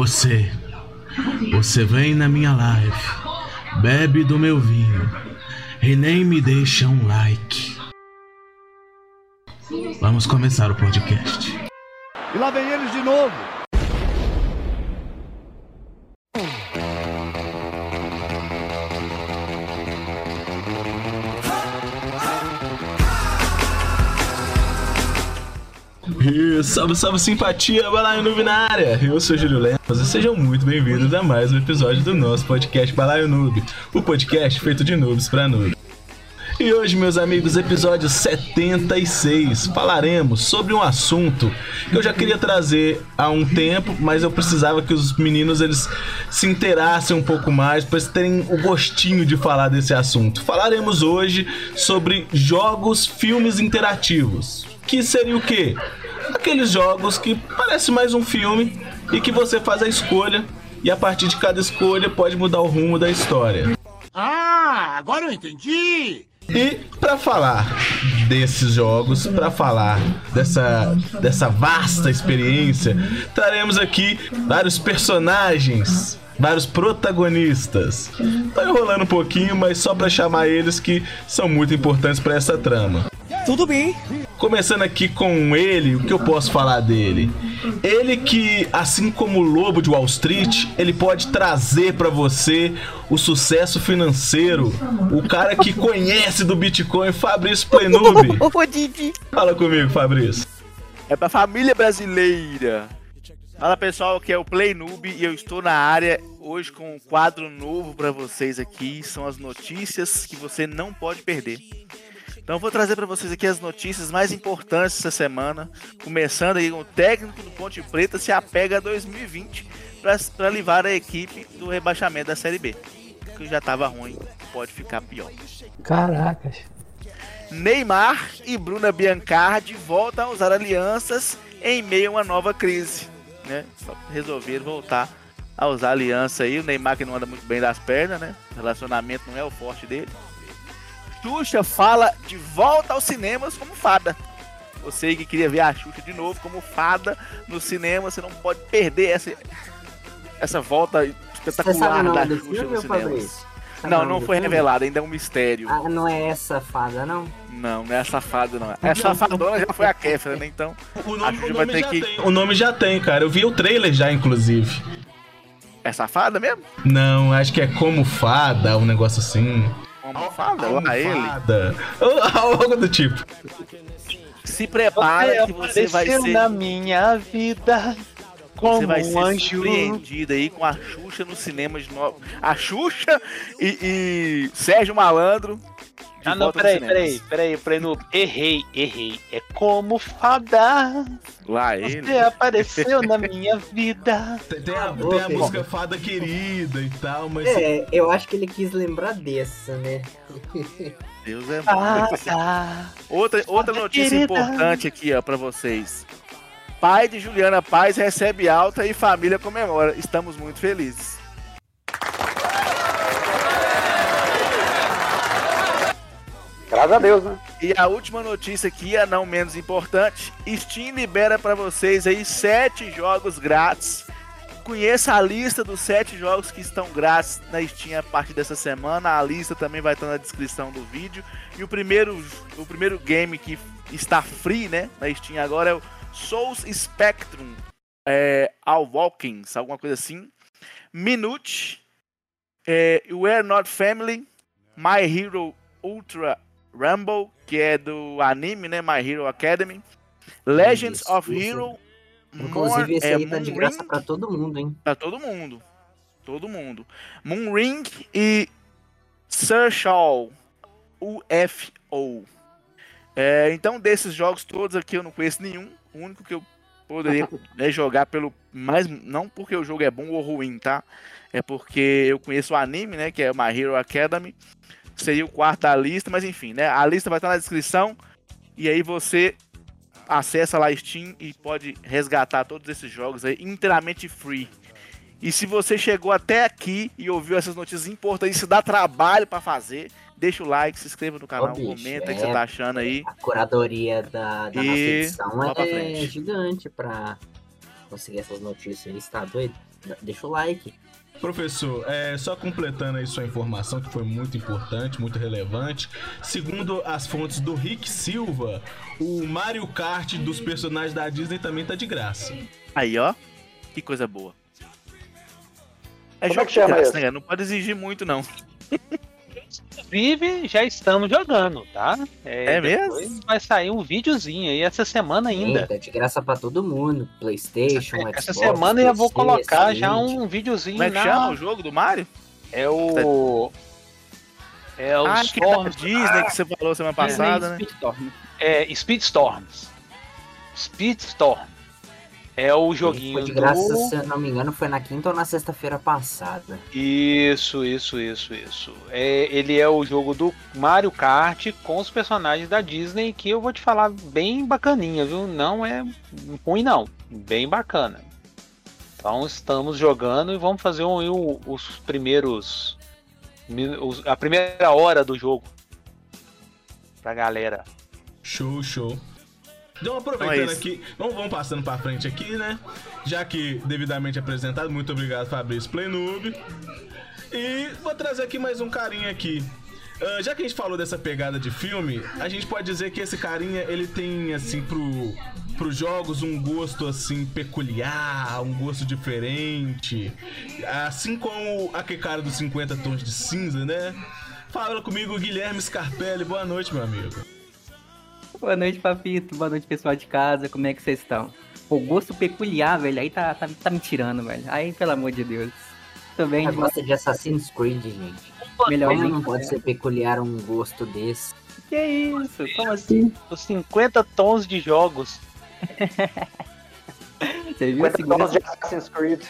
Você, você vem na minha live, bebe do meu vinho e nem me deixa um like. Vamos começar o podcast. E lá vem eles de novo. Salve, salve simpatia, Balaio Noob na área! Eu sou Júlio Lemos e sejam muito bem-vindos a mais um episódio do nosso podcast Balaio Noob, o podcast feito de noobs pra noob. E hoje, meus amigos, episódio 76, falaremos sobre um assunto que eu já queria trazer há um tempo, mas eu precisava que os meninos eles se inteirassem um pouco mais para terem o gostinho de falar desse assunto. Falaremos hoje sobre jogos, filmes interativos. Que seria o quê? Aqueles jogos que parece mais um filme e que você faz a escolha e a partir de cada escolha pode mudar o rumo da história. Ah, agora eu entendi. E para falar desses jogos, para falar dessa, dessa vasta experiência, traremos aqui vários personagens, vários protagonistas. Tá enrolando um pouquinho, mas só para chamar eles que são muito importantes para essa trama. Tudo bem. Começando aqui com ele, o que eu posso falar dele? Ele que, assim como o Lobo de Wall Street, ele pode trazer para você o sucesso financeiro. O cara que conhece do Bitcoin, Fabrício Plenube. Fala comigo, Fabrício. É pra família brasileira. Fala pessoal, aqui é o Play Noob e eu estou na área hoje com um quadro novo para vocês aqui. São as notícias que você não pode perder. Então eu vou trazer para vocês aqui as notícias mais importantes dessa semana, começando aí com o técnico do Ponte Preta se apega a 2020 para livrar a equipe do rebaixamento da Série B, que já estava ruim, pode ficar pior. Caracas. Neymar e Bruna Biancardi voltam a usar alianças em meio a uma nova crise, né? Só resolveram voltar a usar aliança aí. O Neymar que não anda muito bem das pernas, né? Relacionamento não é o forte dele. Xuxa fala de volta aos cinemas como fada. Você que queria ver a Xuxa de novo como fada no cinema, você não pode perder essa, essa volta espetacular da Xuxa no cinema. Não, não foi revelado, ainda é um mistério. Ah, não é essa fada, não? Não, não é essa fada, não. Essa fadona já foi a Kéfera, né? Então. O nome, o nome já que... tem. O nome já tem, cara. Eu vi o trailer já, inclusive. É safada mesmo? Não, acho que é como fada, um negócio assim. Como fada? Lá ele. Algo do tipo. Se prepara que você vai ser. na minha vida. Como você vai ser anjo. surpreendido aí com a Xuxa no cinema de novo. A Xuxa e, e Sérgio Malandro. de Ah, não, volta peraí, peraí, peraí, peraí, no... errei, errei. É como fada. Lá ele. Você apareceu na minha vida. Tem, tem a, Ô, tem a música Fada Querida e tal, mas. É, eu acho que ele quis lembrar dessa, né? Deus é Ah, bom. tá. Outra, outra notícia querida. importante aqui, ó, pra vocês. Pai de Juliana Paz recebe alta e família comemora. Estamos muito felizes. Graças a Deus, né? E a última notícia aqui, a não menos importante, Steam libera pra vocês aí sete jogos grátis. Conheça a lista dos sete jogos que estão grátis na Steam a partir dessa semana. A lista também vai estar na descrição do vídeo. E o primeiro, o primeiro game que está free, né, na Steam agora é o Souls Spectrum é, All Walkings, alguma coisa assim. Minute, é, We're Not Family, My Hero Ultra Rumble, que é do anime, né? My Hero Academy. Legends Isso, of isso. Hero. Inclusive, esse é, aí tá de graça Ring, pra todo mundo, hein? pra todo mundo. Todo mundo. Moon Ring e Searchall UFO. É, então, desses jogos todos aqui eu não conheço nenhum. O único que eu poderia né, jogar pelo. mais Não porque o jogo é bom ou ruim, tá? É porque eu conheço o anime, né? Que é My Hero Academy. Seria o quarto da lista, mas enfim, né? A lista vai estar na descrição. E aí você acessa lá Steam e pode resgatar todos esses jogos aí inteiramente free. E se você chegou até aqui e ouviu essas notícias importantes, isso dá trabalho pra fazer, deixa o like, se inscreva no canal, Ô, bicho, comenta o que é- você tá achando aí. A curadoria da, da nossa E pra é gigante pra conseguir essas notícias aí, você tá doido? deixa o like. Professor, é, só completando aí sua informação, que foi muito importante, muito relevante. Segundo as fontes do Rick Silva, o Mario Kart dos personagens da Disney também tá de graça. Aí, ó. Que coisa boa. É Como é jogo que de chama graça, esse? né? Não pode exigir muito, não. Inclusive, já estamos jogando, tá? É depois mesmo? Vai sair um videozinho aí essa semana ainda. Eita, de graça pra todo mundo. Playstation, Xbox. Essa semana eu já vou PC, colocar já um videozinho Como é que na... chama o jogo do Mario? É o... É o ah, que é Storm... Disney que você falou semana passada, né? Speedstorm. É, Speedstorms. Speedstorm. É o joguinho Foi de graça, do... se eu não me engano, foi na quinta ou na sexta-feira passada. Isso, isso, isso, isso. É, ele é o jogo do Mario Kart com os personagens da Disney que eu vou te falar bem bacaninha, viu? Não é ruim não, bem bacana. Então estamos jogando e vamos fazer um, um- os primeiros os- a primeira hora do jogo pra galera. Show, show. Então, Então aproveitando é isso. aqui, vamos, vamos passando pra frente aqui, né? Já que devidamente apresentado, muito obrigado, Fabrício Playnoob. E vou trazer aqui mais um carinha aqui. Ah, já que a gente falou dessa pegada de filme, a gente pode dizer que esse carinha, ele tem, assim, pro, pros jogos um gosto, assim, peculiar, um gosto diferente. Assim como aquele cara dos 50 tons de cinza, né? Fala comigo, Guilherme Scarpelli. Boa noite, meu amigo. Boa noite, Papito. Boa noite, pessoal de casa. Como é que vocês estão? O gosto peculiar, velho, aí tá, tá, tá me tirando, velho. Aí, pelo amor de Deus. Tô bem Ela de gosta de Assassin's Creed, gente. melhor. Não pode ser peculiar um gosto desse? Que isso? Como assim? Os 50 tons de jogos. Você viu? 50 Segura- tons de Assassin's Creed.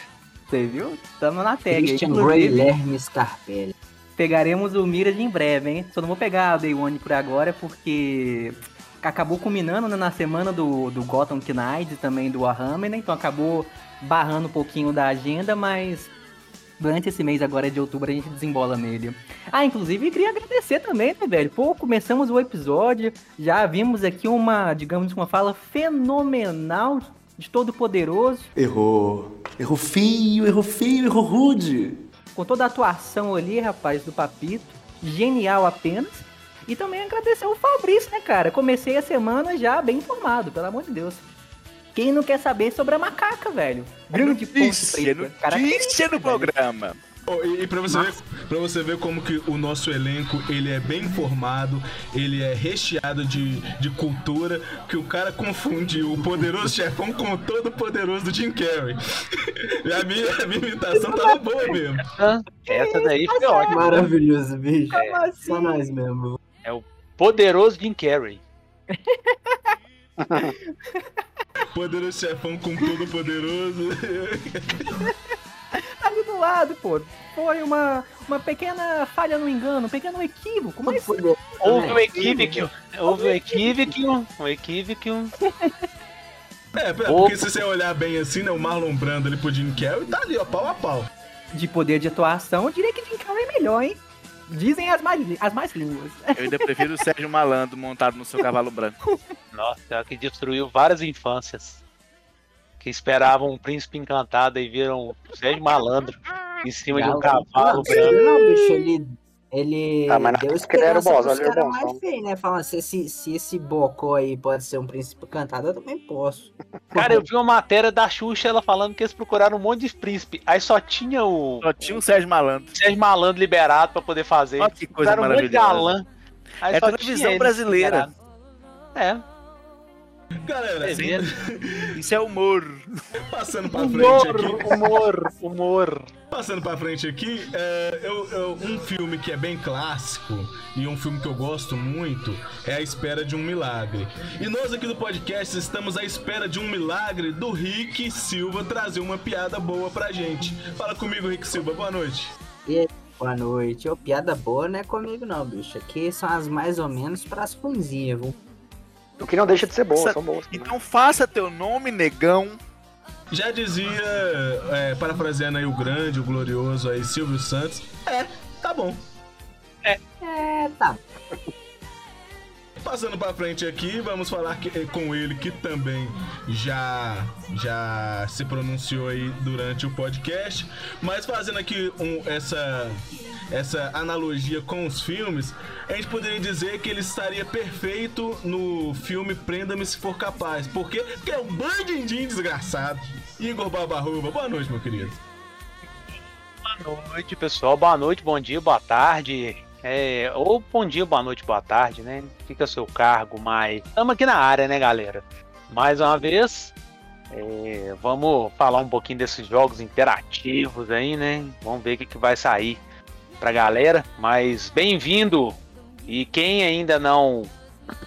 Você viu? Tamo na tag. Christian Inclusive, Guilherme Scarpelli. pegaremos o Mirage em breve, hein? Só não vou pegar o Day One por agora, porque acabou culminando né, na semana do, do Gotham Knights e também do Warhammer, né? Então acabou barrando um pouquinho da agenda, mas durante esse mês agora de outubro a gente desembola nele. Ah, inclusive queria agradecer também, né, velho? Pô, começamos o episódio, já vimos aqui uma, digamos, uma fala fenomenal de todo poderoso. Errou. Errou feio, errou feio, errou rude. com toda a atuação ali, rapaz, do Papito. Genial apenas. E também agradecer o Fabrício, né, cara? Comecei a semana já bem informado, pelo amor de Deus. Quem não quer saber sobre a macaca, velho? Grande ponto Notícia, notícia no programa. Oh, e, e pra você, ver, pra você ver como que o nosso elenco ele é bem formado, ele é recheado de, de cultura, que o cara confunde o poderoso chefão com o todo poderoso do Jim Carrey. E a minha, a minha imitação tava boa mesmo. Essa daí foi ótima. Maravilhoso, bicho. Como assim? Só nós mesmo. Poderoso Jim Carrey. Poderoso chefão com todo poderoso. Ali do lado, pô. Foi uma, uma pequena falha no engano, um pequeno equívoco, mas Houve um É, equívoco. Houve um equívoco. Um equívoco. É, pera, porque se você olhar bem assim, né, o Marlon Brando ali pro Jim Carrey tá ali, ó, pau a pau. de poder de atuação, eu diria que Jim Carrey é melhor, hein? Dizem as mais, as mais línguas. Eu ainda prefiro o Sérgio Malandro montado no seu cavalo branco. Nossa, que destruiu várias infâncias. Que esperavam um príncipe encantado e viram o Sérgio Malandro em cima de um Galo. cavalo branco. não, bicho, ele. Ele Ah, mas deu época ele era o esperança bonzão. mais feios, né? Falando, se esse, se esse bocó aí pode ser um príncipe cantado, eu também posso. Cara, eu vi uma matéria da Xuxa ela falando que eles procuraram um monte de príncipe. Aí só tinha o Só tinha o Sérgio Malandro. Sérgio Malandro liberado pra poder fazer. Olha que coisa Procuraram um monte de maravilhosa. galã. Aí É televisão ele brasileira. liberado. É. Galera, vê? Isso é humor. passando pra frente aqui. Humor, humor, humor. Passando pra frente aqui, é, eu- eu- um filme que é bem clássico e um filme que eu gosto muito é A Espera de um Milagre. E nós aqui do podcast estamos à espera de um milagre do Rick Silva trazer uma piada boa pra gente. Fala comigo, Rick Silva, boa noite. Boa noite. Ô, piada boa não é comigo, não, bicho. Aqui são as mais ou menos pras ruinzinhas, viu? O que não deixa de ser bom, são bons. Então faça teu nome, negão. Já dizia, é, parafraseando aí o grande, o glorioso aí, Silvio Santos, é, tá bom. É, tá. Passando pra frente aqui, vamos falar que- com ele que também já já se pronunciou aí durante o podcast, mas fazendo aqui um- essa essa analogia com os filmes, a gente poderia dizer que ele estaria perfeito no filme Prenda-me se for capaz. Por quê? Porque é um bandidinho desgraçado. Igor Barbarruba, boa noite, meu querido. Boa noite, pessoal. Boa noite, bom dia, boa tarde. É, ou bom dia, boa noite, boa tarde, né? Fica seu cargo, mas estamos aqui na área, né, galera? Mais uma vez, é, vamos falar um pouquinho desses jogos interativos aí, né? Vamos ver o que, que vai sair pra galera. Mas bem-vindo! E quem ainda não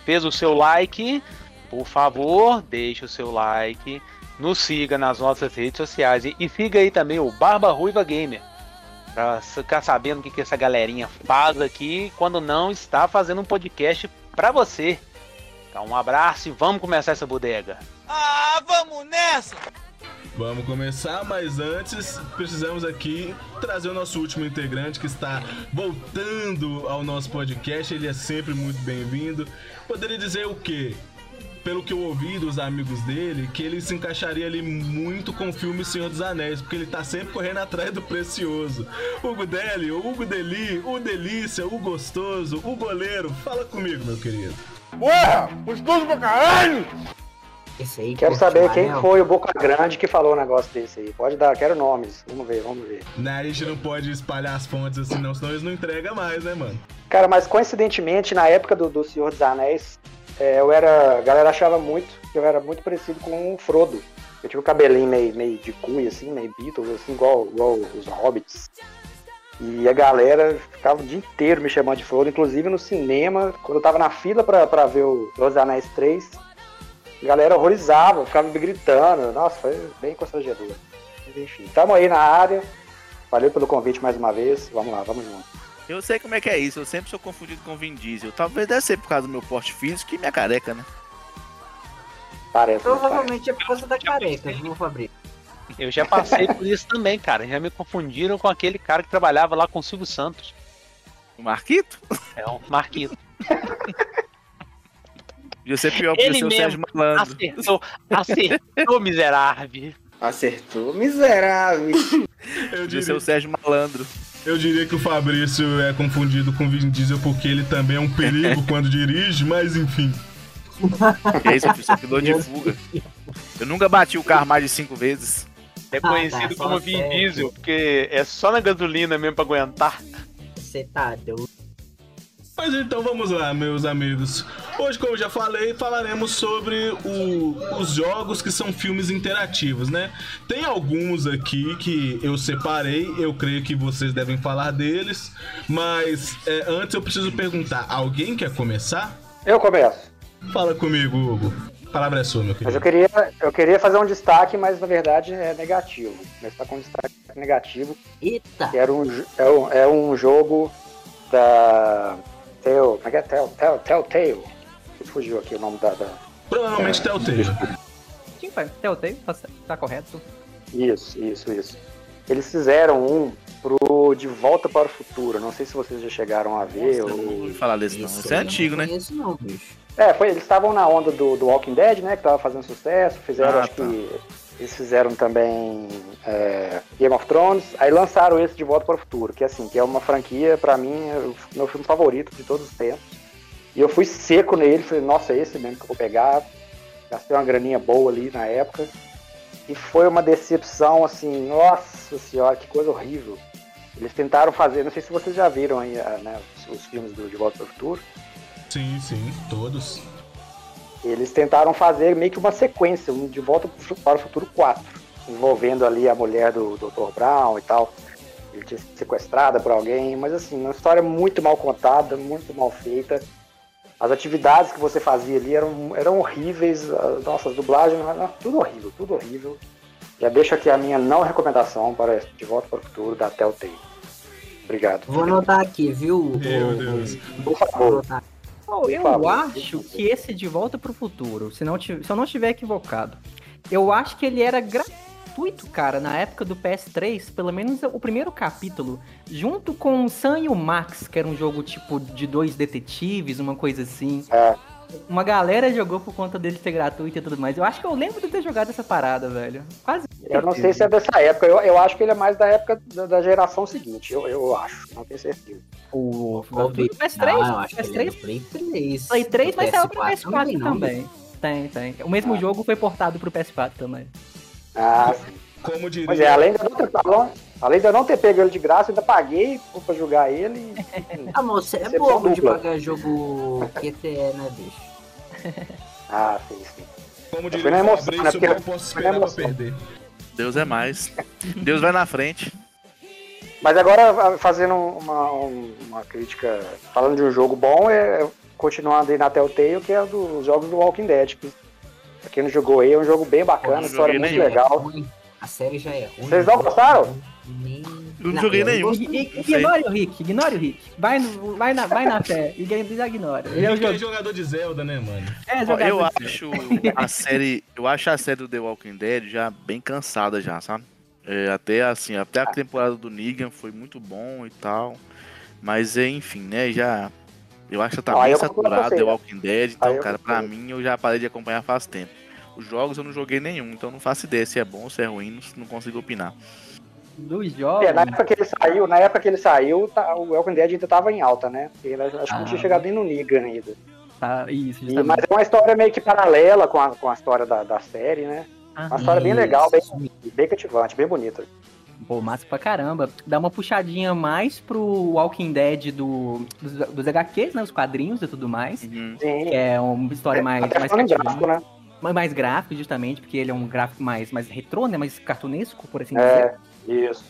fez o seu like, por favor, deixe o seu like. Nos siga nas nossas redes sociais e, e siga aí também o Barba Ruiva Gamer. Pra ficar sabendo o que, que essa galerinha faz aqui quando não está fazendo um podcast pra você. Então, um abraço e vamos começar essa bodega. Ah, vamos nessa! Vamos começar, mas antes precisamos aqui trazer o nosso último integrante que está voltando ao nosso podcast. Ele é sempre muito bem-vindo. Poderia dizer o quê? Pelo que eu ouvi dos amigos dele, que ele se encaixaria ali muito com o filme Senhor dos Anéis, porque ele tá sempre correndo atrás do precioso. Hugo Deli, o Hugo Deli, o Delícia, o Gostoso, o Goleiro. Fala comigo, meu querido. Ué, gostoso pra caralho! Esse aí Quero saber quem anel. foi o Boca Grande que falou um negócio desse aí. Pode dar, quero nomes. Vamos ver, vamos ver. Né, a gente não pode espalhar as fontes assim, não, senão eles não entregam mais, né, mano? Cara, mas coincidentemente, na época do, do Senhor dos Anéis, é, eu era. A galera achava muito que eu era muito parecido com o Frodo. Eu tinha o cabelinho meio, meio de cuia, assim, meio Beatles, assim, igual, igual os hobbits. E a galera ficava o dia inteiro me chamando de Frodo, inclusive no cinema, quando eu tava na fila pra, pra ver o dos Anéis 3, a galera horrorizava, ficava me gritando. Nossa, foi bem constrangedor. Enfim, tamo aí na área. Valeu pelo convite mais uma vez. Vamos lá, vamos junto. Eu sei como é que é isso, eu sempre sou confundido com Vin Diesel. Talvez deve ser por causa do meu porte físico e minha careca, né? Parece. né, parece. Provavelmente é por causa da careca, viu, Fabrício? Eu já passei por isso também, cara. Já me confundiram com aquele cara que trabalhava lá com o Silvio Santos. O Marquito? É um Marquito. Devia ser pior porque o seu. Sérgio Malandro. Acertou, acertou, miserável. Acertou, miserável. Eu Devia ser o Sérgio Malandro. Eu diria que o Fabrício é confundido com o Vin Diesel porque ele também é um perigo quando dirige, mas enfim. Que é isso, eu sou piloto de fuga. Eu nunca bati o carro mais de cinco vezes. É Ah, tá, conhecido como Vin. Diesel, porque é só na gasolina mesmo pra aguentar. Você tá doido. Mas então vamos lá, meus amigos. Hoje, como eu já falei, falaremos sobre o- os jogos que são filmes interativos, né? Tem alguns aqui que eu separei, eu creio que vocês devem falar deles, mas é, antes eu preciso perguntar: alguém quer começar? Eu começo. Fala comigo, Hugo. A palavra é sua, meu Mas eu querido. queria, eu queria fazer um destaque, mas na verdade é negativo. Começar com um destaque negativo, Eita! que era um, é um, é um jogo da Tell, como é que é? Tell, Tell, Telltale. Fugiu aqui o nome da, da- Provavelmente Telltale. Sim, pai. Telltale, tá, tá correto. Isso, isso, isso. Eles fizeram um pro De Volta para o Futuro. Não sei se vocês já chegaram a ver. Eu não ou... ouvi falar desse não. Esse Isso é antigo, não né? conheço não, bicho. É, foi, eles estavam na onda do, do Walking Dead, né? Que tava fazendo sucesso. Fizeram, Ah, acho tá. que. Eles fizeram também é, Game of Thrones. Aí lançaram esse de Volta para o Futuro, que assim, que é uma franquia, pra mim, é o meu filme favorito de todos os tempos. E eu fui seco nele, falei, nossa, é esse mesmo que eu vou pegar. Gastei uma graninha boa ali na época. E foi uma decepção, assim, nossa senhora, que coisa horrível. Eles tentaram fazer, não sei se vocês já viram aí, né, os, os filmes do De Volta para o Futuro. Sim, sim, todos. Eles tentaram fazer meio que uma sequência, um De Volta para o Futuro 4, envolvendo ali a mulher do Dr. Brown e tal. Ele tinha sido sequestrada por alguém, mas assim, uma história muito mal contada, muito mal feita. As atividades que você fazia ali eram, eram horríveis, as nossas dublagens, não, tudo horrível, tudo horrível. Já deixo aqui a minha não recomendação para De Volta para o Futuro da Telltale. Obrigado. Vou anotar aqui, viu? Meu Deus. Por Vou favor. anotar. Oh, eu acho que esse De Volta pro Futuro, se, não se eu não estiver equivocado, eu acho que ele era gratuito, cara, na época do PS3, pelo menos o primeiro capítulo, junto com o Sam e o Max, que era um jogo tipo de dois detetives, uma coisa assim. É. Uma galera jogou por conta dele ser gratuito e tudo mais. Eu acho que eu lembro de ter jogado essa parada, velho. Quase. Eu não sei se é dessa época, eu, eu acho que ele é mais da época da, da geração seguinte, eu, eu acho, não tenho certeza. O, ver. do PS3, Não, eu acho que ele é PS3, do Play 3. Play 3, Do mas saiu pro PS4 PS4 não, também. Tem, tem. O mesmo Ah. jogo foi portado pro PS4 também. Ah, sim. Como diria. Pois é, além eu não ter, além de eu não ter pego ele de graça, eu ainda paguei pra jogar ele. e- Ah, moça, é Decepção bobo de pagar jogo QTE, né, bicho? Ah, sim, sim. Como Foi diria o emoção, Fabrício, né? Porque não posso esperar pra perder. Deus é mais. Deus vai na frente. Mas agora, fazendo uma, um- uma crítica, falando de um jogo bom, é continuando aí na Telltale, que é dos jogos do Walking Dead. Que, pra quem não jogou aí, é um jogo bem bacana, história muito nenhum. legal. A série já é ruim. Vocês não gostaram? Nem... Não joguei eu nenhum. Ignore o Rick, ignore o Rick. Vai, no, vai, na, vai na fé. Já ignora. Ele é um Rick é jogo. jogador de Zelda, né, mano? É, jogador Eu de- acho a série. Eu acho a série do The Walking Dead já bem cansada já, sabe? É, até assim, até a temporada do Negan foi muito bom e tal. Mas é, enfim, né? Já. Eu acho que tá Ah, bem eu saturado The né? Walking Dead, Ah, então, eu cara, pra mim eu já parei de acompanhar faz tempo. Os jogos eu não joguei nenhum, então não faço ideia se é bom ou se é ruim, não, não consigo opinar. Dos jogos. É, na época que ele saiu, na época que ele saiu, tá- o Walking Dead ainda tava em alta, né? Ele, acho que não Ah. tinha chegado nem no Negan ainda. Tá, isso, E- mas é uma história meio que paralela com a, com a história da, da série, né? Uma história bem legal, bem, bem cativante, bem bonita. Pô, massa pra caramba. Dá uma puxadinha mais pro Walking Dead do, dos, dos HQs, né? Os quadrinhos e tudo mais. Uhum. Sim. Que é uma história mais, Até mais cativante. gráfico, né? mais, mais gráfico, justamente, porque ele é um gráfico mais, mais retrô, né? Mais cartunesco, por assim dizer. É, isso.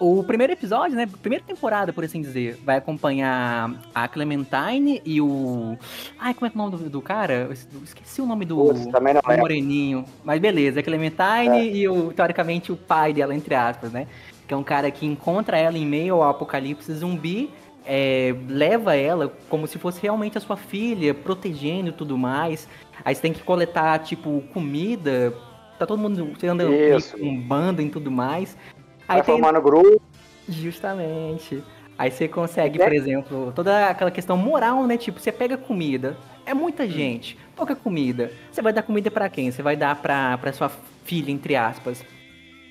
O primeiro episódio, né? Primeira temporada, por assim dizer, vai acompanhar a Clementine e o. Ai, como é que é o nome do, do cara? Eu es- esqueci o nome do, Putz, também não do. Moreninho. Mas beleza, a Clementine É. e o, teoricamente, o pai dela, entre aspas, né? Que é um cara que encontra ela em meio ao apocalipse zumbi. é, leva ela como se fosse realmente a sua filha, protegendo e tudo mais. Aí você tem que coletar, tipo, comida. Tá todo mundo. Você anda Isso. com um bando e tudo mais. Aí Vai tem, formando grupo. Justamente. Aí você consegue, É. por exemplo, toda aquela questão moral, né? Tipo, você pega comida, é muita gente, pouca comida. Você vai dar comida pra quem? Você vai dar pra, pra sua filha, entre aspas.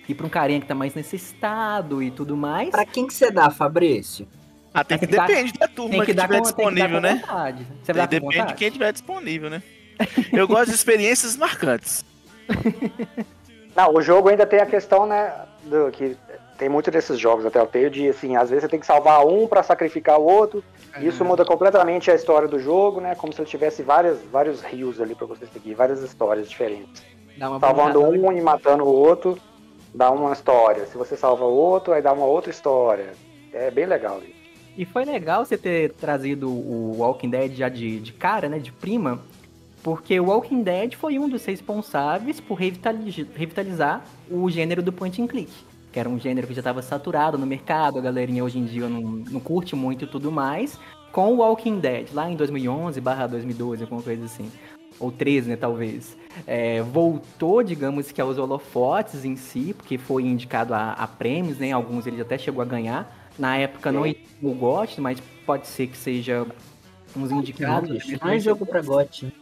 E pra um carinha que tá mais necessitado e tudo mais. Pra quem que você dá, Fabrício? Ah, tem que Tem que dar- depende da turma que, que dar tiver com, tem que dar disponível, com né? vontade. Você vai dar com Depende de quem tiver disponível, né? Eu gosto de experiências marcantes. Não, o jogo ainda tem a questão, né? Do, que tem muito desses jogos até o Telltale de assim, às vezes você tem que salvar um pra sacrificar o outro. E isso muda completamente a história do jogo, né? Como se ele tivesse várias, vários rios ali pra você seguir, várias histórias diferentes. Salvando um e matando o outro, dá uma história. Se você salva o outro, aí dá uma outra história. É bem legal ali. E foi legal você ter trazido o Walking Dead já de, de cara, né? De prima. Porque o Walking Dead foi um dos responsáveis por revitali- revitalizar o gênero do point and click. Que era um gênero que já estava saturado no mercado, a galerinha hoje em dia não, não curte muito e tudo mais. Com o Walking Dead, lá em 2011 barra 2012, alguma coisa assim. Ou 13, né, talvez. É, voltou, digamos que aos holofotes em si, porque foi indicado a, a prêmios, né? Alguns ele até chegou a ganhar. Na época não Sim. o GOT, mas pode ser que seja uns indicados. Não é jogo pra gote.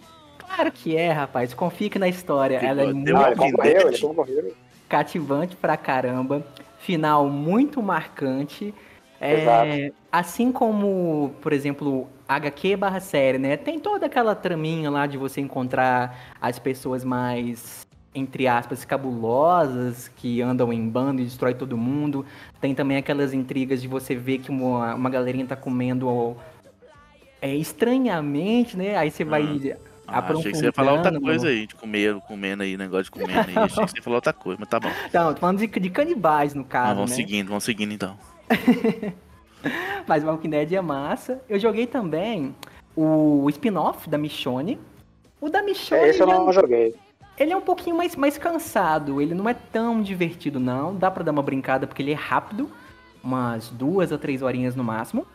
Claro que é, rapaz. Confie na história. Ela é muito Não, ele Walking concorreu, Dead. ele concorreu. cativante pra caramba. Final muito marcante. É, Exato. assim como, por exemplo, HQ barra série, né? Tem toda aquela traminha lá de você encontrar as pessoas mais, entre aspas, cabulosas, que andam em bando e destrói todo mundo. Tem também aquelas intrigas de você ver que uma, uma galerinha tá comendo é, estranhamente, né? Aí você vai Ah, achei que você ia falar outra coisa no- aí, de comer, comendo aí, negócio de comendo aí. Achei que você ia falar outra coisa, mas tá bom. Não, tô falando de, de canibais, no Mas caso, vamos né? seguindo, vamos seguindo então. Mas Walking Dead é massa. Eu joguei também o spin-off da Michonne. O da Michonne, É, esse eu ele, é não um, joguei. ele é um pouquinho mais, mais cansado. Ele não é tão divertido, não. Dá pra dar uma brincada porque ele é rápido. Umas duas a três horinhas no máximo.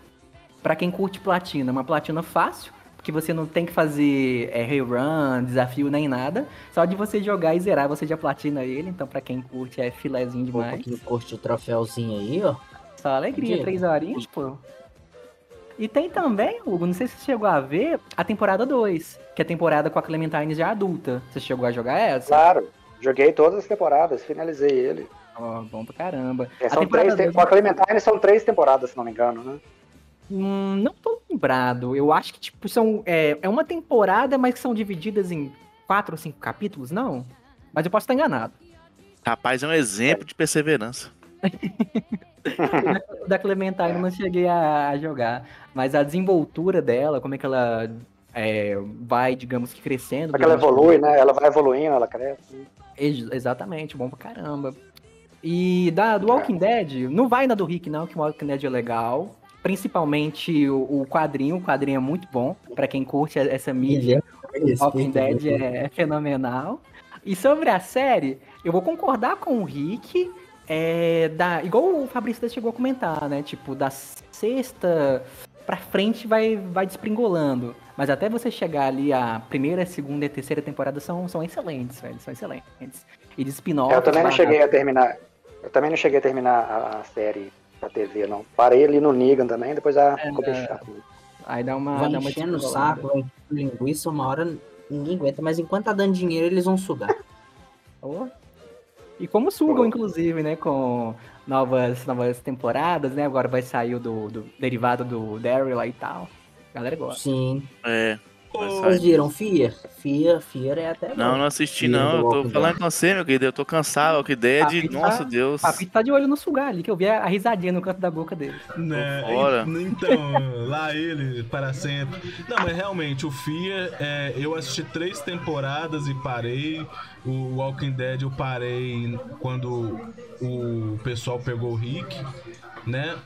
Pra quem curte platina, uma platina fácil. Que você não tem que fazer é, rerun, desafio nem nada. Só de você jogar e zerar, você já platina ele. Então, pra quem curte, é filezinho Pô, demais. que curte o troféuzinho aí, ó. Só alegria, três horinhas, pô. E tem também, Hugo, não sei se você chegou a ver, a temporada 2, que é a temporada com a Clementine já adulta. Você chegou a jogar essa? Claro, joguei todas as temporadas, finalizei ele. Ó, bom pra caramba. É, A são temporada três, dois- com a Clementine são três temporadas, se não me engano, né? Hum, não tô lembrado. Eu acho que, tipo, são. É, é uma temporada, mas que são divididas em quatro ou cinco capítulos, não? Mas eu posso estar enganado. Rapaz, é um exemplo de perseverança. Da Clementine eu não cheguei a, a jogar. Mas a desenvoltura dela, como é que ela é, vai, digamos que crescendo. Porque ela durante- evolui, né? Ela vai evoluindo, ela cresce. Ex- Exatamente, bom pra caramba. E da, do Walking Dead, não vai na do Rick, não, que o Walking Dead é legal. Principalmente o, o quadrinho, o quadrinho é muito bom. Pra quem curte essa mídia, Walking Dead é, é fenomenal. E sobre a série, eu vou concordar com o Rick. É, da, igual o Fabrício chegou a comentar, né? Tipo, da sexta pra frente vai, vai despringolando. Mas até você chegar ali, a primeira, segunda e terceira temporada são, são excelentes, velho. São excelentes. E de spin-off. eu também não cheguei a terminar. Eu também não cheguei a terminar a, a série da TV, não. Parei ali no Negan também, depois já É, ficou bem chato. Aí dá uma. Vai dá uma enchendo o saco, vai linguiça, uma hora ninguém aguenta, mas enquanto tá dando dinheiro, eles vão sugar. Oh. E como sugam, inclusive, né? Com novas, novas temporadas, né? Agora vai sair o do, do derivado do Daryl lá e tal. A galera gosta. Sim. É. Vocês viram Fear? Fear, Fear é até Não, bom. não assisti Fear não. do Eu tô falando com você, meu querido. Eu tô cansado. Walking Dead, Papito nossa tá- Deus. O Papito tá de olho no sugar ali, que eu vi a, risadinha no canto da boca dele. Né? Fora. en- Então, lá ele, para sempre. Não, mas realmente, o FIA, é, eu assisti três temporadas e parei. O Walking Dead eu parei quando o pessoal pegou o Rick, né?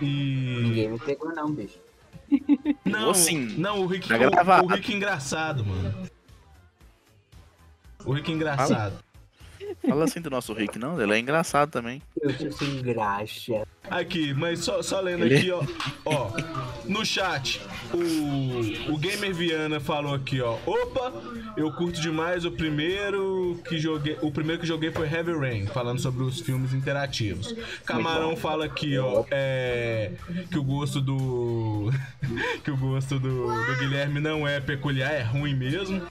E. Ninguém me pegou não, bicho. Não, sim. não, o Rick, o, o Rick engraçado, mano. O Rick engraçado. Fala assim do nosso Rick, não? Ele é engraçado também. Eu fico sem graxa. Aqui, mas só, só lendo Ele- aqui, ó. Ó, no chat, o, o Gamer Viana falou aqui, ó. Opa, eu curto demais o primeiro que joguei. O primeiro que joguei foi Heavy Rain, falando sobre os filmes interativos. Camarão fala aqui, ó, é. Que o gosto do. que o gosto do, do Guilherme não é peculiar, é ruim mesmo.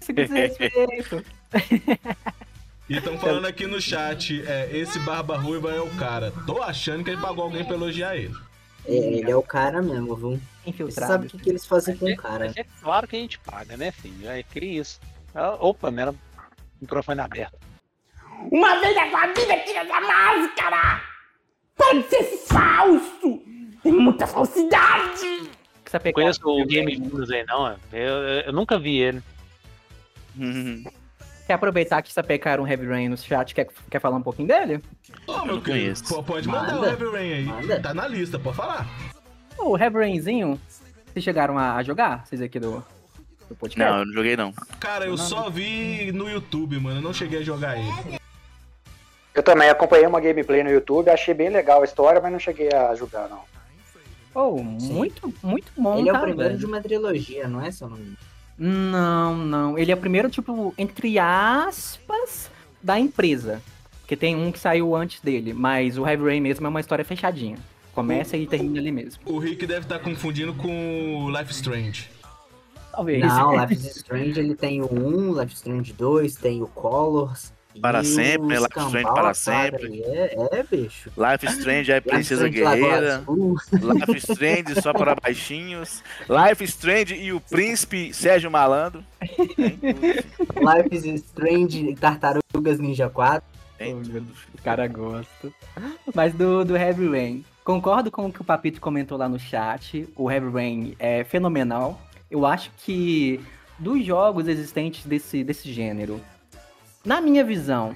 Isso que desrespeito. E estão falando aqui no chat, é, esse Barba Ruiva é o cara. Tô achando que ele pagou alguém pra elogiar ele. É, ele é o cara mesmo, viu? Você Infiltrado. sabe o que, que eles fazem com o cara. Mas é claro que a gente paga, né, filho? É que isso. Ah, Opa, era microfone aberto. Uma vez na sua vida, tira essa máscara! Para de ser falso! Tem muita falsidade! Você pegou- Conheço o Game News aí, não. é? Eu, eu, eu nunca vi ele. Quer aproveitar que você pegaram um Heavy Rain no chat, quer, quer falar um pouquinho dele? Ô, meu não querido, pô, pode mandar Manda. o Heavy Rain aí. Manda. Tá na lista, pode falar. O Heavy Rainzinho, vocês chegaram a, jogar? Vocês aqui do, do podcast? Não, eu não joguei não. Cara, eu só vi no YouTube, mano. Eu não cheguei a jogar ele. Eu também acompanhei uma gameplay no YouTube, achei bem legal a história, mas não cheguei a jogar, não. Oh, muito, muito bom, Ele é o primeiro velho? de uma trilogia, não é, seu nome? Não, não. Ele é o primeiro, tipo, entre aspas, da empresa. Porque tem um que saiu antes dele, mas o Heavy Rain mesmo é uma história fechadinha. Começa e termina ali mesmo. O Rick deve estar confundindo com o Life Strange. Talvez. Não, Life Strange ele tem o 1, Life Strange 2, tem o Colors. Para e sempre? Life Strange para sempre. É, é, bicho. Life Strange é Princesa Guerreira. Life Strange só para baixinhos. Life Strange e o príncipe Sérgio Malandro. Life is Strange Tartarugas Ninja 4. Tem Oh, tudo. meu Deus, O cara gosta. Mas do, do Heavy Rain. Concordo com o que o Papito comentou lá no chat. O Heavy Rain é fenomenal. Eu acho que dos jogos existentes desse, desse gênero, na minha visão,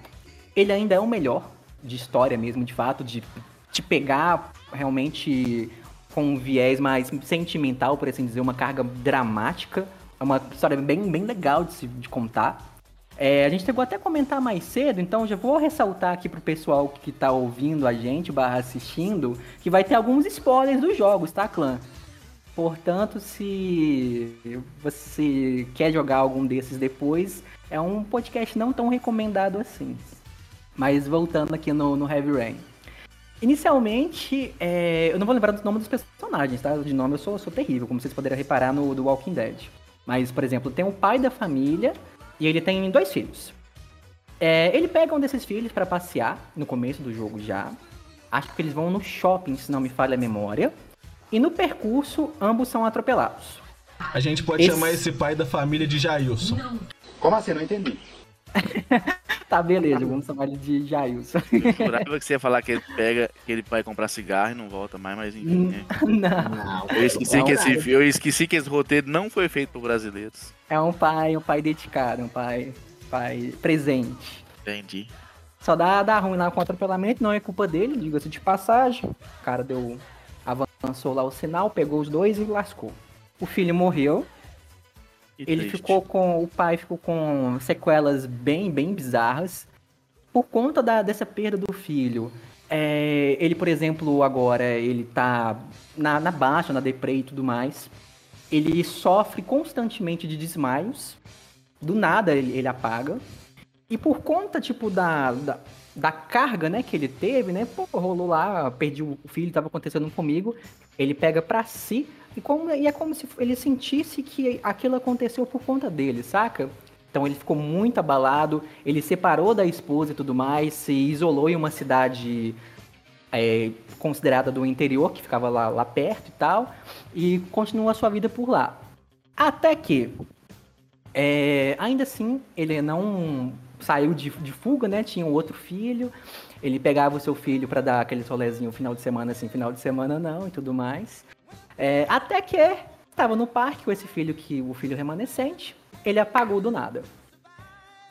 ele ainda é o melhor de história mesmo, de fato, de te pegar realmente com um viés mais sentimental, por assim dizer, uma carga dramática. É uma história bem, bem legal de, se, de contar. É, a gente chegou até a comentar mais cedo, então já vou ressaltar aqui pro pessoal que tá ouvindo a gente, barra assistindo, que vai ter alguns spoilers dos jogos, tá, clã? Portanto, se você quer jogar algum desses depois, é um podcast não tão recomendado assim. Mas voltando aqui no, no Heavy Rain. Inicialmente, é, eu não vou lembrar do nome dos personagens, tá? De nome eu sou, sou terrível, como vocês poderiam reparar no do Walking Dead. Mas, por exemplo, tem o pai da família e ele tem dois filhos. É, ele pega um desses filhos para passear no começo do jogo já. Acho que eles vão no shopping, se não me falha a memória. E no percurso, ambos são atropelados. A gente pode Esse- chamar esse pai da família de Jailson. Como assim? Não entendi. Tá, beleza, vamos chamar ele de Jailson. Eu jurava que você ia falar que ele pega, que ele vai comprar cigarro e não volta mais, mas enfim. né? não, Não. Eu esqueci, Não, que esse, cara. eu esqueci que esse roteiro não foi feito por brasileiros. é um pai, um pai dedicado, um pai, pai presente. Entendi. Só dá, dá ruim lá com o atropelamento, não é culpa dele, diga-se de passagem. O cara deu. Avançou lá o sinal, pegou os dois e lascou. O filho morreu. Que Ele triste. ficou com. O pai ficou com sequelas bem, bem bizarras. Por conta da, dessa perda do filho. é, ele, por exemplo, agora ele tá na, na baixa, na deprê e tudo mais. Ele sofre constantemente de desmaios. Do nada ele, ele apaga. E por conta, tipo, da, da, da carga, né, que ele teve, né? Pô, rolou lá, perdi o filho, tava acontecendo comigo. Ele pega pra si e, como, e é como se ele sentisse que aquilo aconteceu por conta dele, saca? Então ele ficou muito abalado, ele separou da esposa e tudo mais, se isolou em uma cidade é, considerada do interior, que ficava lá, lá perto e tal, e continuou a sua vida por lá. Até que, é, ainda assim, ele não saiu de, de fuga, né? Tinha um outro filho, ele pegava o seu filho pra dar aquele solezinho final de semana, assim, final de semana não e tudo mais. É, até que estava no parque com esse filho, que o filho remanescente, ele apagou do nada.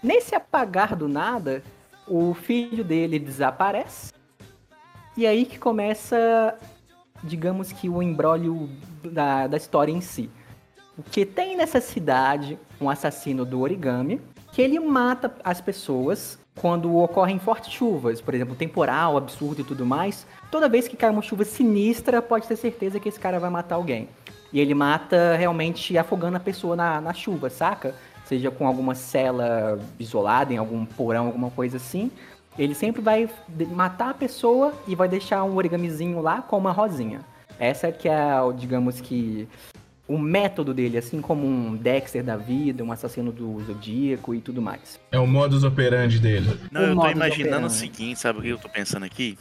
Nesse apagar do nada, o filho dele desaparece. E aí que começa, digamos que o embrólio da, da história em si. Porque tem nessa cidade um assassino do origami que ele mata as pessoas quando ocorrem fortes chuvas, por exemplo, temporal, absurdo e tudo mais. Toda vez que cai uma chuva sinistra, pode ter certeza que esse cara vai matar alguém. E ele mata realmente afogando a pessoa na, na chuva, saca? Seja com alguma cela isolada, em algum porão, alguma coisa assim. Ele sempre vai matar a pessoa e vai deixar um origamizinho lá com uma rosinha. Essa que é, digamos que, o método dele, assim como um Dexter da vida, um assassino do Zodíaco e tudo mais. É o modus operandi dele. Não, O eu tô imaginando o operandi. seguinte, sabe o que eu tô pensando aqui?